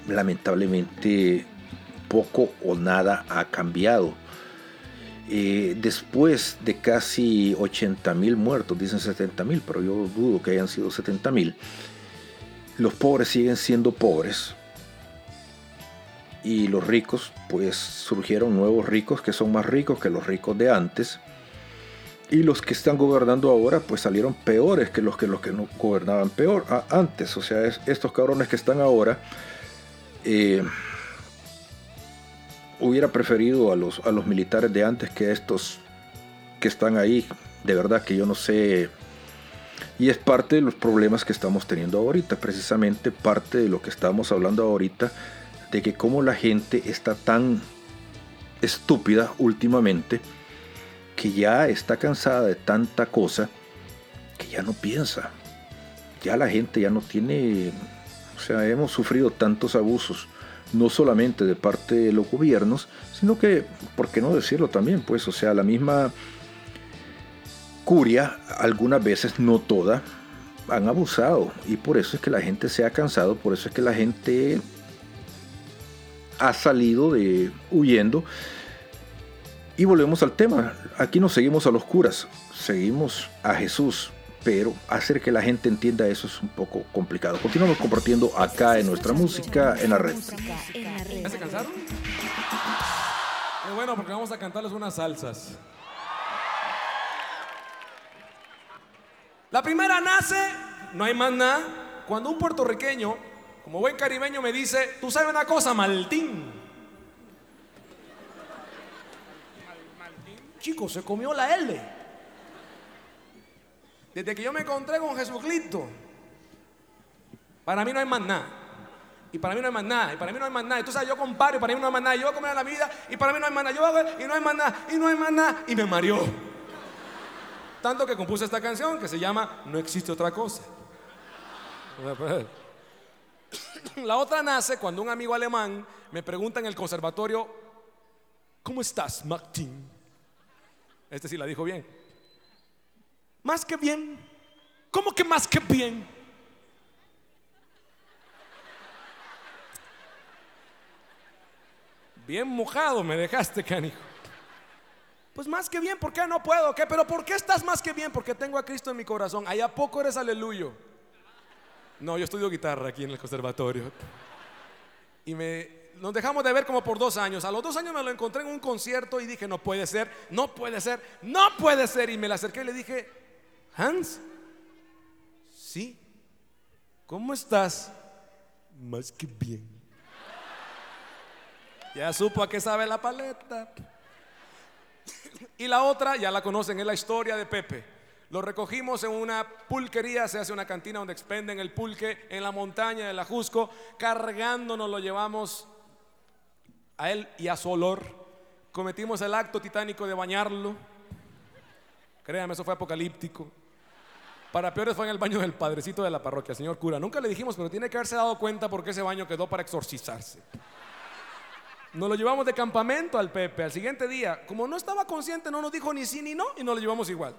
lamentablemente poco o nada ha cambiado. Eh, después de casi 80 mil muertos, dicen 70 mil, pero yo dudo que hayan sido 70 mil, los pobres siguen siendo pobres y los ricos, pues surgieron nuevos ricos que son más ricos que los ricos de antes y los que están gobernando ahora pues salieron peores que los que los que no gobernaban peor antes. O sea estos cabrones que están ahora eh, hubiera preferido a los a los militares de antes que estos que están ahí. De verdad que yo no sé. Y es parte de los problemas que estamos teniendo ahorita precisamente parte de lo que estamos hablando ahorita de que como la gente está tan estúpida últimamente que ya está cansada de tanta cosa que ya no piensa. Ya la gente ya no tiene, o sea, hemos sufrido tantos abusos, no solamente de parte de los gobiernos, sino que, ¿por qué no decirlo también? Pues, o sea, la misma curia, algunas veces, no toda, han abusado y por eso es que la gente se ha cansado, por eso es que la gente ha salido de huyendo y volvemos al tema. Aquí no seguimos a los curas, seguimos a Jesús. Pero hacer que la gente entienda eso es un poco complicado. Continuamos compartiendo acá en nuestra música en la red. ¿Ya se cansaron? Qué bueno, porque vamos a cantarles unas salsas. La primera nace, no hay más nada, cuando un puertorriqueño, como buen caribeño, me dice, tú sabes una cosa, Maltín. Chico, se comió la L. Desde que yo me encontré con Jesucristo, para mí no hay más nada. Y para mí no hay más nada. Y para mí no hay más nada. Y tú sabes, yo comparo y para mí no hay más nada. Yo voy a comer la vida y para mí no hay más nada. Yo hago y no hay más nada. Y no hay más nada. Y me mareó. Tanto que compuse esta canción que se llama No existe otra cosa. La otra nace cuando un amigo alemán me pregunta en el conservatorio, ¿cómo estás, Martín? Este sí la dijo bien. Más que bien. ¿Cómo que más que bien? Bien mojado me dejaste, canijo. Pues más que bien, ¿por qué no puedo? ¿Qué? Pero ¿por qué estás más que bien? Porque tengo a Cristo en mi corazón. Allá poco eres aleluyo. No, yo estudio guitarra aquí en el conservatorio. Y me, nos dejamos de ver como por dos años. A los dos años me lo encontré en un concierto y dije, no puede ser, no puede ser, no puede ser. Y me le acerqué y le dije, Hans, sí, ¿cómo estás? Más que bien. Ya supo a qué sabe la paleta. Y la otra, ya la conocen, es la historia de Pepe. Lo recogimos en una pulquería, se hace una cantina donde expenden el pulque en la montaña de la Jusco, cargándonos lo llevamos a él y a su olor. Cometimos el acto titánico de bañarlo. Créame, eso fue apocalíptico. Para peores fue en el baño del padrecito de la parroquia, señor cura. Nunca le dijimos, pero tiene que haberse dado cuenta porque ese baño quedó para exorcizarse. Nos lo llevamos de campamento al Pepe. Al siguiente día, como no estaba consciente, no nos dijo ni sí ni no y nos lo llevamos igual.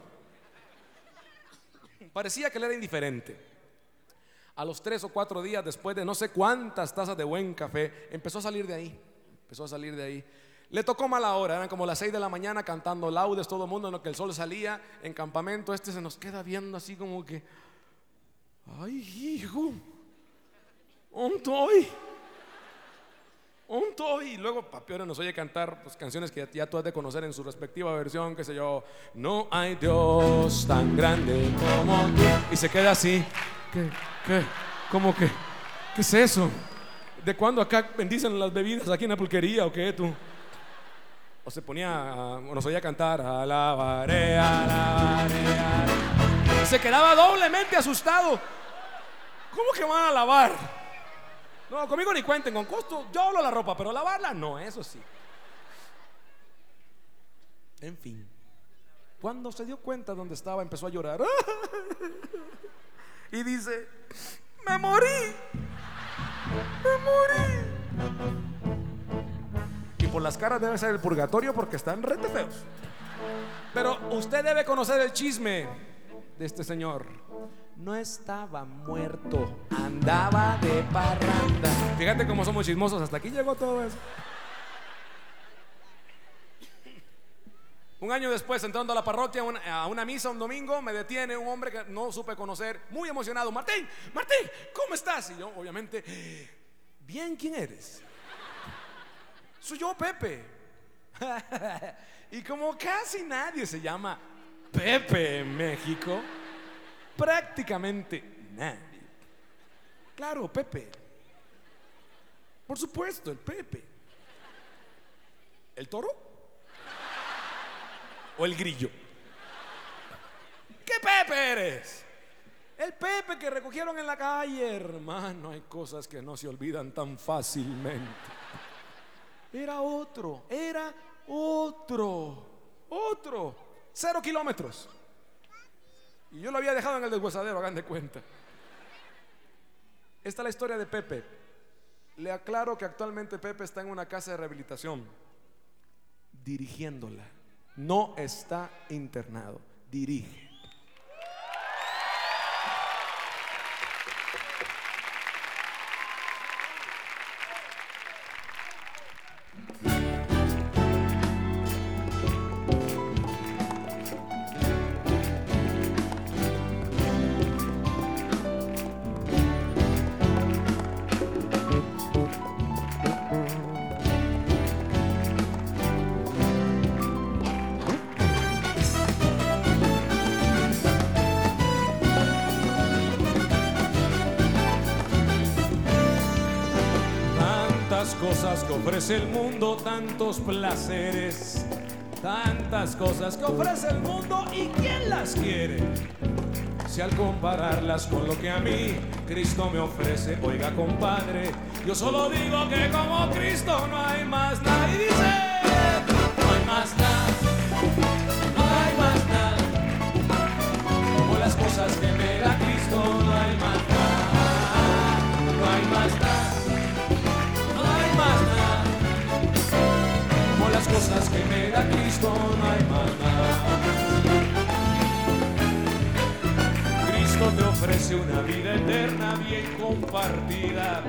Parecía que él era indiferente. A los tres o cuatro días después de no sé cuántas tazas de buen café, empezó a salir de ahí. Empezó a salir de ahí. Le tocó mala hora, eran como las seis de la mañana cantando laudes todo el mundo en lo que el sol salía en campamento. Este se nos queda viendo así como que, ay hijo, ¿dónde estoy? ¿Dónde estoy? Y luego Papiora nos oye cantar pues, canciones que ya tú has de conocer en su respectiva versión, qué sé yo, no hay Dios tan grande como tú. Y se queda así, ¿qué? ¿Qué? ¿Cómo que? ¿Qué es eso? ¿De cuándo acá bendicen las bebidas aquí en la pulquería o qué tú? O se ponía, o nos oía cantar, alabaré, alabaré, alabaré. Se quedaba doblemente asustado. ¿Cómo que van a lavar? No, conmigo ni cuenten, con costo yo hablo la ropa, pero lavarla no, eso sí. En fin. Cuando se dio cuenta dónde estaba, empezó a llorar. Y dice, me morí, me morí. Y por las caras debe ser el purgatorio porque están rete feos. Pero usted debe conocer el chisme de este señor. No estaba muerto, andaba de parranda. Fíjate cómo somos chismosos, hasta aquí llegó todo eso. Un año después, entrando a la parroquia, a una misa un domingo, me detiene un hombre que no supe conocer, muy emocionado. Martín, Martín, ¿cómo estás? Y yo, obviamente, bien, ¿quién eres? Soy yo, Pepe. y como casi nadie se llama Pepe en México, prácticamente nadie. Claro, Pepe. Por supuesto, el Pepe. ¿El toro? ¿O el grillo? ¿Qué Pepe eres? El Pepe que recogieron en la calle, hermano. Hay cosas que no se olvidan tan fácilmente. Era otro, era otro, otro. Cero kilómetros. Y yo lo había dejado en el deshuesadero, hagan de cuenta. Esta es la historia de Pepe. Le aclaro que actualmente Pepe está en una casa de rehabilitación, dirigiéndola. No está internado, dirige. Tantos placeres, tantas cosas que ofrece el mundo y quién las quiere. Si al compararlas con lo que a mí Cristo me ofrece, oiga compadre, yo solo digo que como Cristo no hay más dice, una vida eterna bien compartida.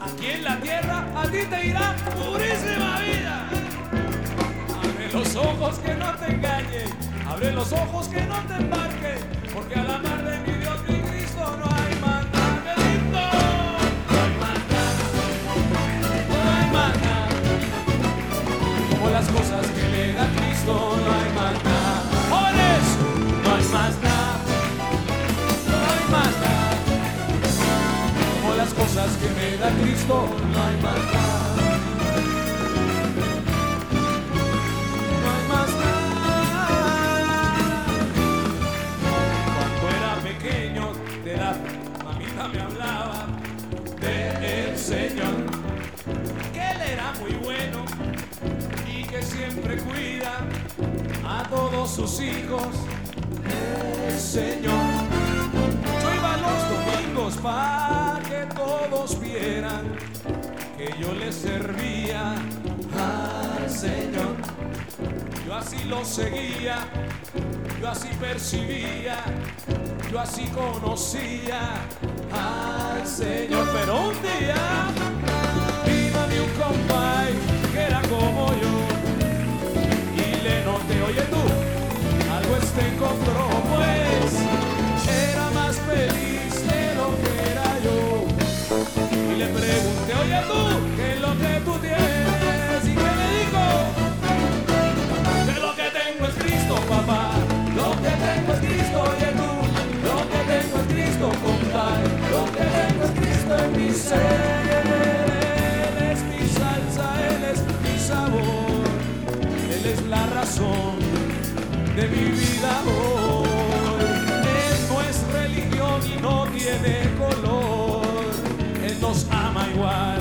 Aquí en la tierra a ti te irá purísima vida. Abre los ojos que no te engañen, abre los ojos que no te embarquen, porque a la mar de mi que me da Cristo, no hay más nada. No hay más nada. Cuando era pequeño, de la mamita me hablaba de el Señor, que Él era muy bueno y que siempre cuida a todos sus hijos. El Señor, domingos para que todos vieran que yo le servía al Señor. Yo así lo seguía, yo así percibía, yo así conocía al Señor. Pero un día vino de un compay que era como yo y le noté, oye tú, algo este encontró, pues de mi vida hoy. Él no es religión y no tiene color. Él nos ama igual,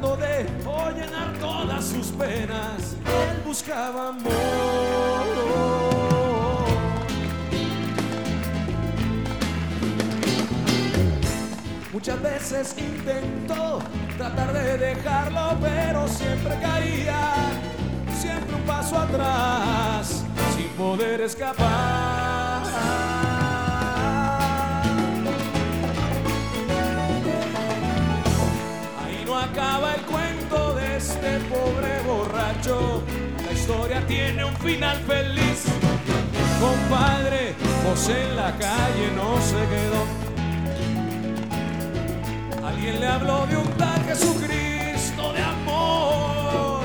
de llenar todas sus penas, él buscaba amor. Muchas veces intentó tratar de dejarlo, pero siempre caía, siempre un paso atrás, sin poder escapar. La historia tiene un final feliz. Compadre, José en la calle no se quedó. Alguien le habló de un tal Jesucristo de amor,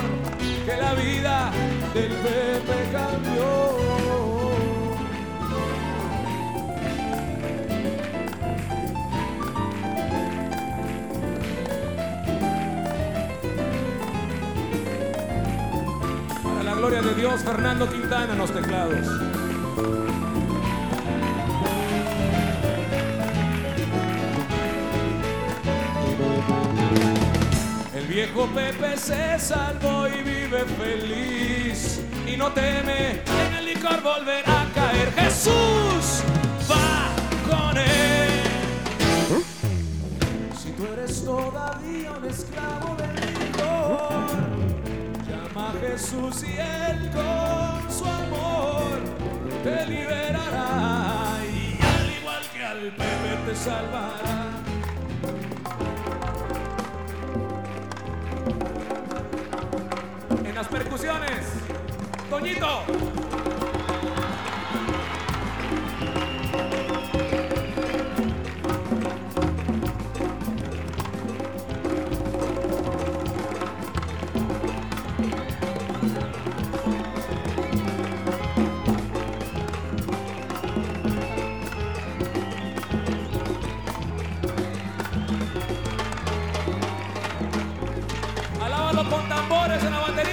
que la vida del Pepe cambió. De Dios, Fernando Quintana en los teclados. El viejo Pepe se salvó y vive feliz y no teme en el licor volver a caer. Jesús va con él. Si tú eres todavía un esclavo a Jesús y él con su amor te liberará y al igual que al Pepe te salvará. En las percusiones, Toñito. Tambores en la batería,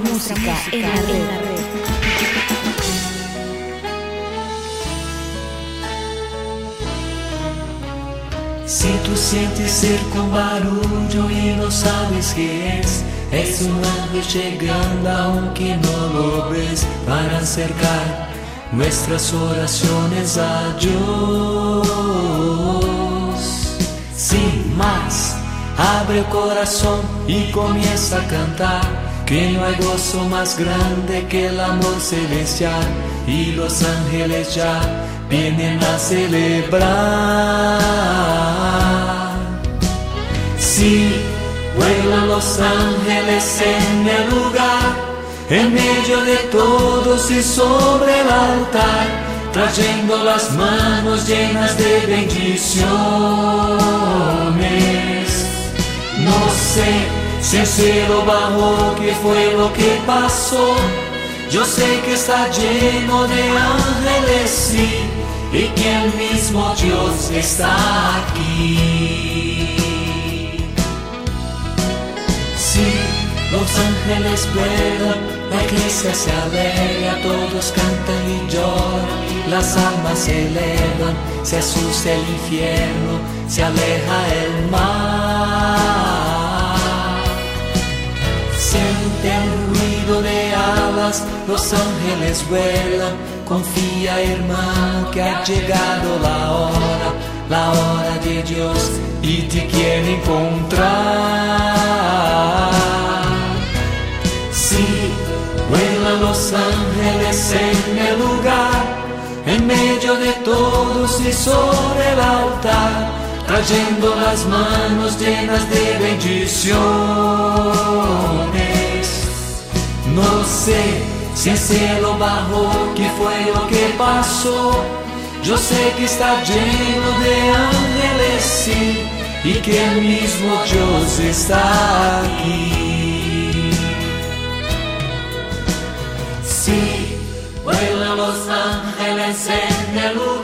nuestra, música, en la red. Si tú sientes cerca un barullo y no sabes qué es, es un ángel llegando aunque no lo ves para acercar nuestras oraciones a Dios. Sin más, abre el corazón y comienza a cantar. Que no hay gozo más grande que el amor celestial y los ángeles ya vienen a celebrar. Sí, vuelan los ángeles en el lugar, en medio de todos y sobre el altar, trayendo las manos llenas de bendiciones. No sé si el cielo bajó, qué fue lo que pasó. Yo sé que está lleno de ángeles, sí, y que el mismo Dios está aquí. Sí, los ángeles vuelan, la iglesia se alegra, todos cantan y lloran, las almas se elevan, se asusta el infierno, se aleja el mar. Siente el ruido de alas, los ángeles vuelan, confía hermano que ha llegado la hora, la hora de Dios y te quiere encontrar. Sí, vuelan los ángeles en el lugar, en medio de todos y sobre el altar, trayendo las manos llenas de bendiciones. No sé si el cielo bajó, qué fue lo que pasó. Yo sé que está lleno de ángeles, sí, y que el mismo Dios está aquí. Sí, vuelan los ángeles en el lugar,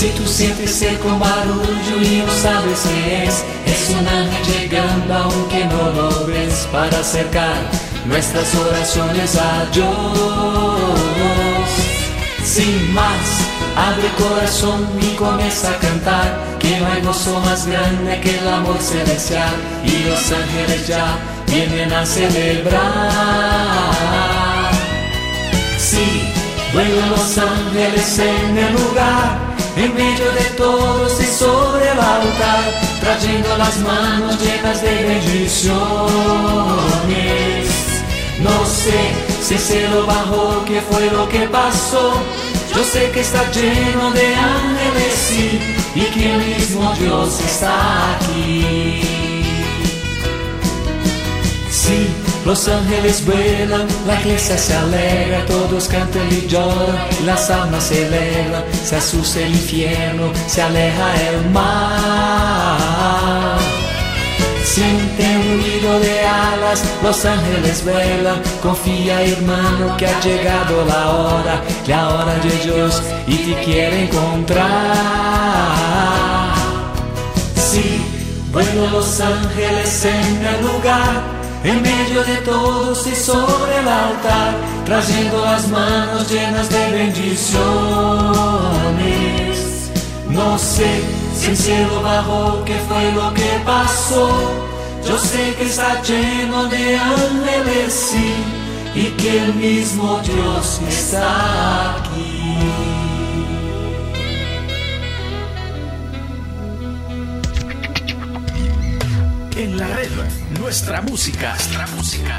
Si tú sientes cerca un barullo y no sabes qué es, es un ángel llegando aunque no lo ves para acercar nuestras oraciones a Dios. Sin más, Abre corazón y comienza a cantar, que no hay gozo más grande que el amor celestial y los ángeles ya vienen a celebrar. Sí, vuelan los ángeles en el lugar, en medio de todos y sobre el altar, trayendo las manos llenas de bendiciones. No sé si el cielo bajó, qué fue lo que pasó. Yo sé que está lleno de ángeles, sí, y que el mismo Dios está aquí. Sí, los ángeles vuelan, la iglesia se alegra, todos cantan y lloran, las almas se elevan, se asusta el infierno, se aleja el mar. Siente un ruido de alas, los ángeles vuelan, confía hermano que ha llegado la hora, la hora de Dios y te quiere encontrar. Sí, vuelan los ángeles en el lugar, en medio de todos y sobre el altar, trayendo las manos llenas de bendiciones. No sé si el cielo bajó, qué fue lo que pasó. Yo sé que está lleno de ángeles, y que el mismo Dios está aquí. En la red, nuestra música. Nuestra música.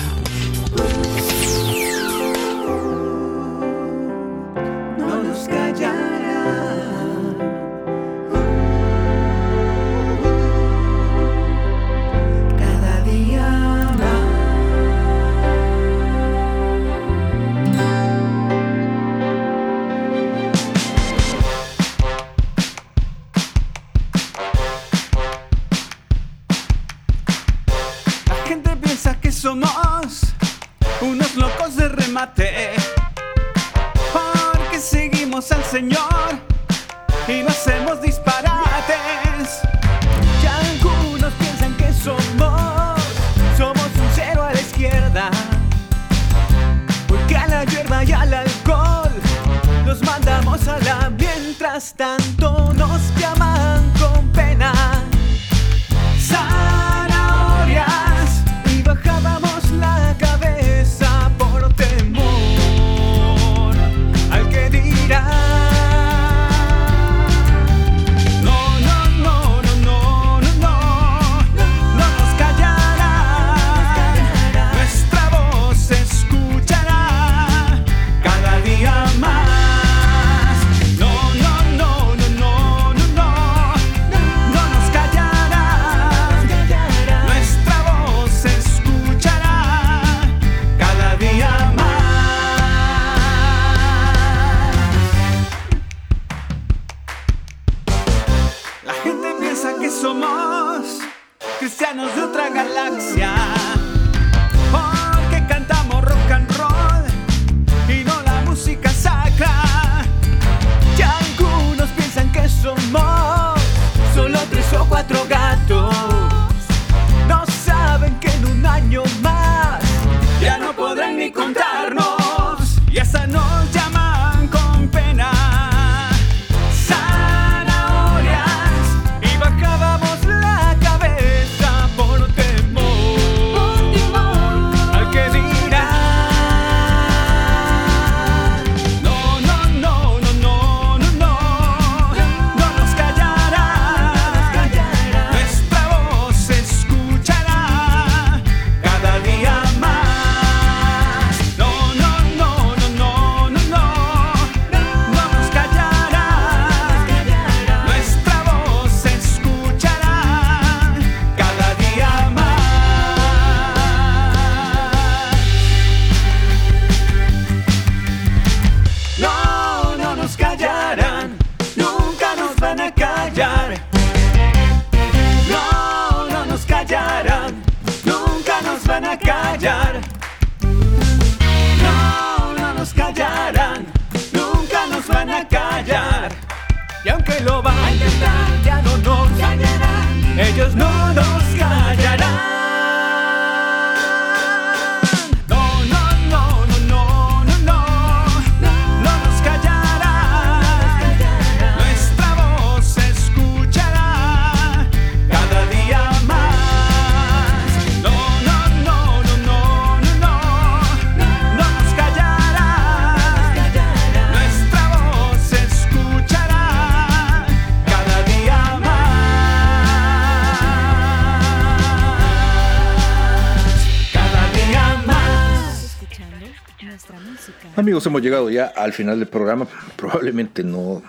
Hemos llegado ya al final del programa. Probablemente no,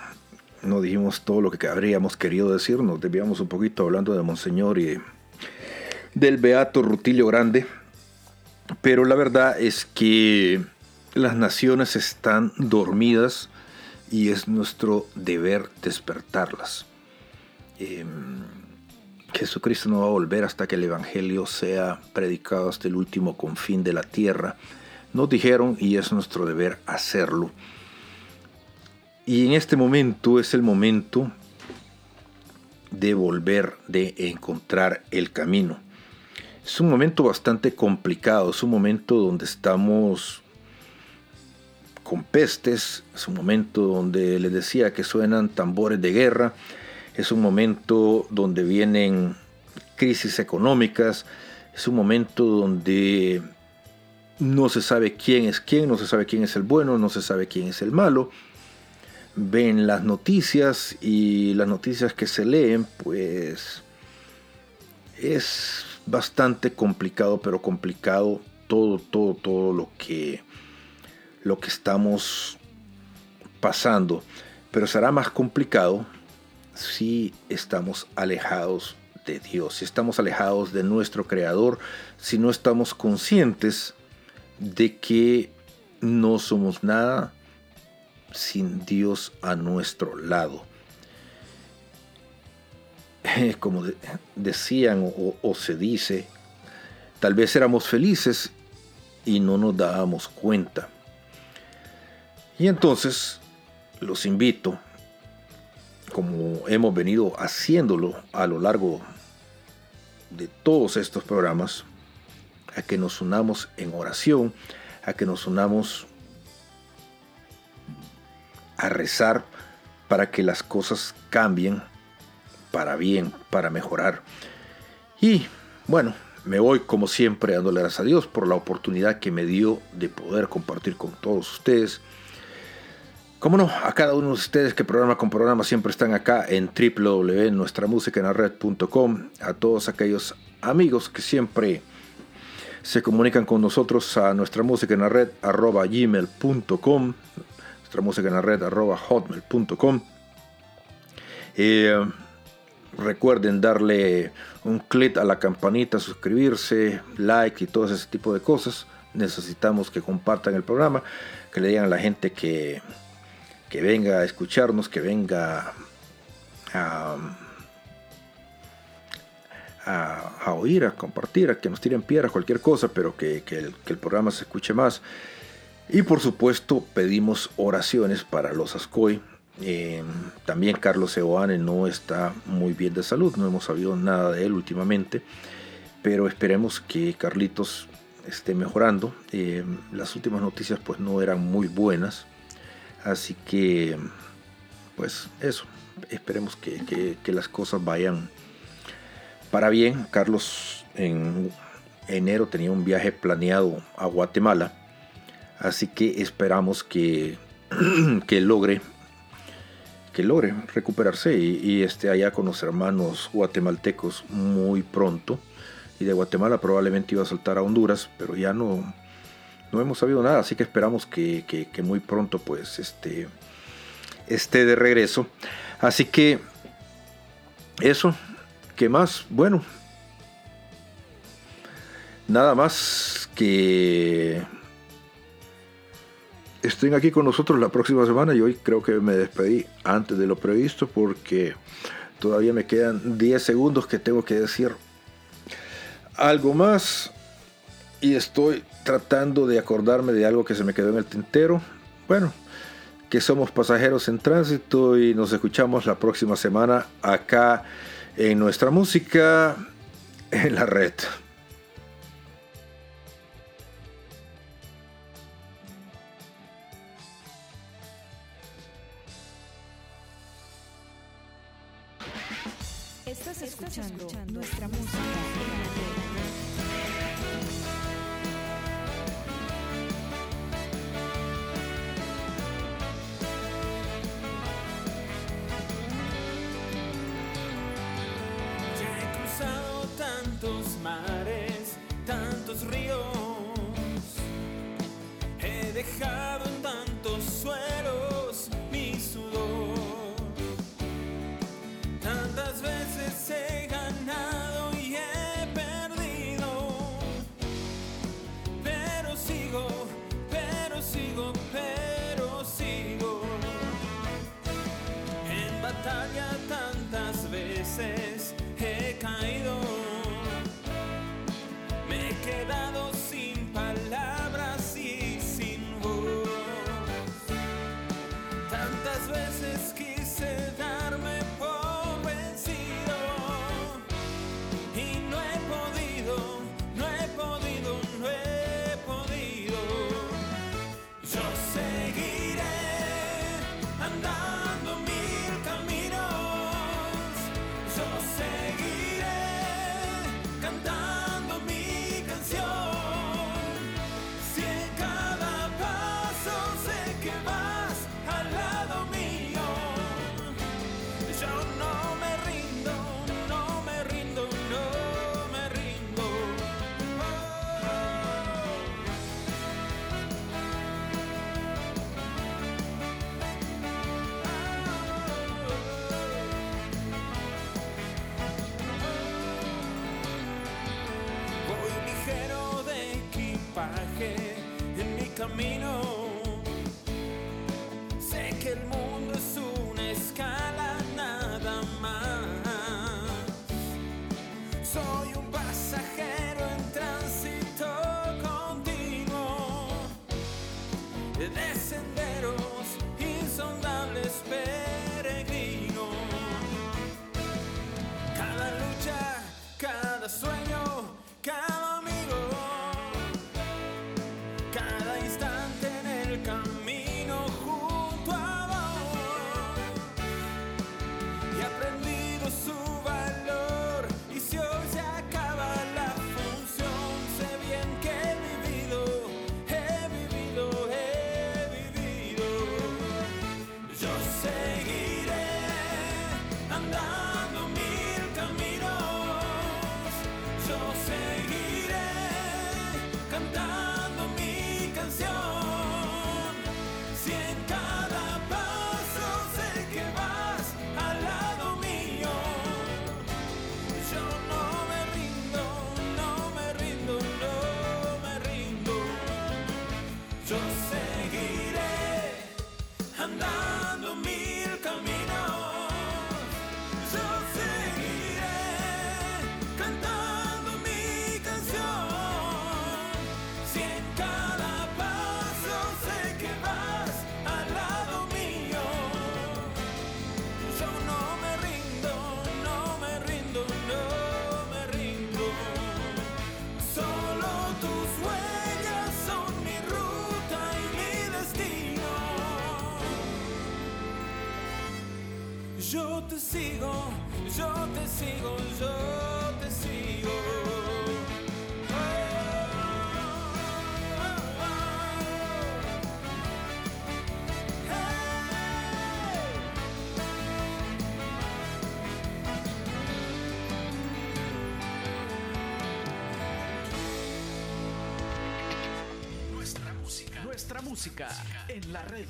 no dijimos todo lo que habríamos querido decir. Nos desviamos un poquito hablando de Monseñor y del Beato Rutilio Grande. Pero la verdad es que las naciones están dormidas y es nuestro deber despertarlas. Eh, Jesucristo no va a volver hasta que el Evangelio sea predicado hasta el último confín de la tierra. Nos dijeron y es nuestro deber hacerlo. Y en este momento es el momento de volver, de encontrar el camino. Es un momento bastante complicado, es un momento donde estamos con pestes, es un momento donde les decía que suenan tambores de guerra, es un momento donde vienen crisis económicas, es un momento donde no se sabe quién es quién, no se sabe quién es el bueno, no se sabe quién es el malo. Ven las noticias y las noticias que se leen, pues es bastante complicado, pero complicado todo, todo, todo lo que lo que estamos pasando. Pero será más complicado si estamos alejados de Dios, si estamos alejados de nuestro Creador, si no estamos conscientes de que no somos nada sin Dios a nuestro lado. Como decían o, o se dice, tal vez éramos felices y no nos dábamos cuenta. Y entonces los invito, como hemos venido haciéndolo a lo largo de todos estos programas, a que nos unamos en oración, a que nos unamos a rezar para que las cosas cambien para bien, para mejorar. Y bueno, me voy como siempre dándole gracias a Dios por la oportunidad que me dio de poder compartir con todos ustedes. Como no, a cada uno de ustedes que programa con programa siempre están acá en www.nuestramusicaenlared.com. A todos aquellos amigos que siempre se comunican con nosotros a nuestra música en la red arroba gmail.com nuestra música en la red arroba hotmail.com eh, recuerden darle un clic a la campanita suscribirse like y todo ese tipo de cosas. Necesitamos que compartan el programa que le digan a la gente que, que venga a escucharnos que venga a a, oír, a compartir, a que nos tiren piedras, cualquier cosa, pero que, el, programa se escuche más. Y por supuesto pedimos oraciones para los Ascoy. Eh, también Carlos Eoane no está muy bien de salud, no hemos sabido nada de él últimamente, pero esperemos que Carlitos esté mejorando. Eh, las últimas noticias pues no eran muy buenas, así que pues eso, esperemos que, que las cosas vayan para bien, Carlos en enero tenía un viaje planeado a Guatemala, así que esperamos que, que logre que logre recuperarse y, esté allá con los hermanos guatemaltecos muy pronto. Y de Guatemala probablemente iba a saltar a Honduras, pero ya no, no hemos sabido nada, así que esperamos que, que muy pronto pues este, esté de regreso. Así que eso, ¿Qué más? Bueno, nada más que estén aquí con nosotros la próxima semana y hoy creo que me despedí antes de lo previsto porque todavía me quedan 10 segundos que tengo que decir algo más y estoy tratando de acordarme de algo que se me quedó en el tintero. Bueno, que somos pasajeros en tránsito y nos escuchamos la próxima semana acá en nuestra música en la red. te sigo, yo te sigo, yo te sigo. Oh, Nuestra música, nuestra música en la red.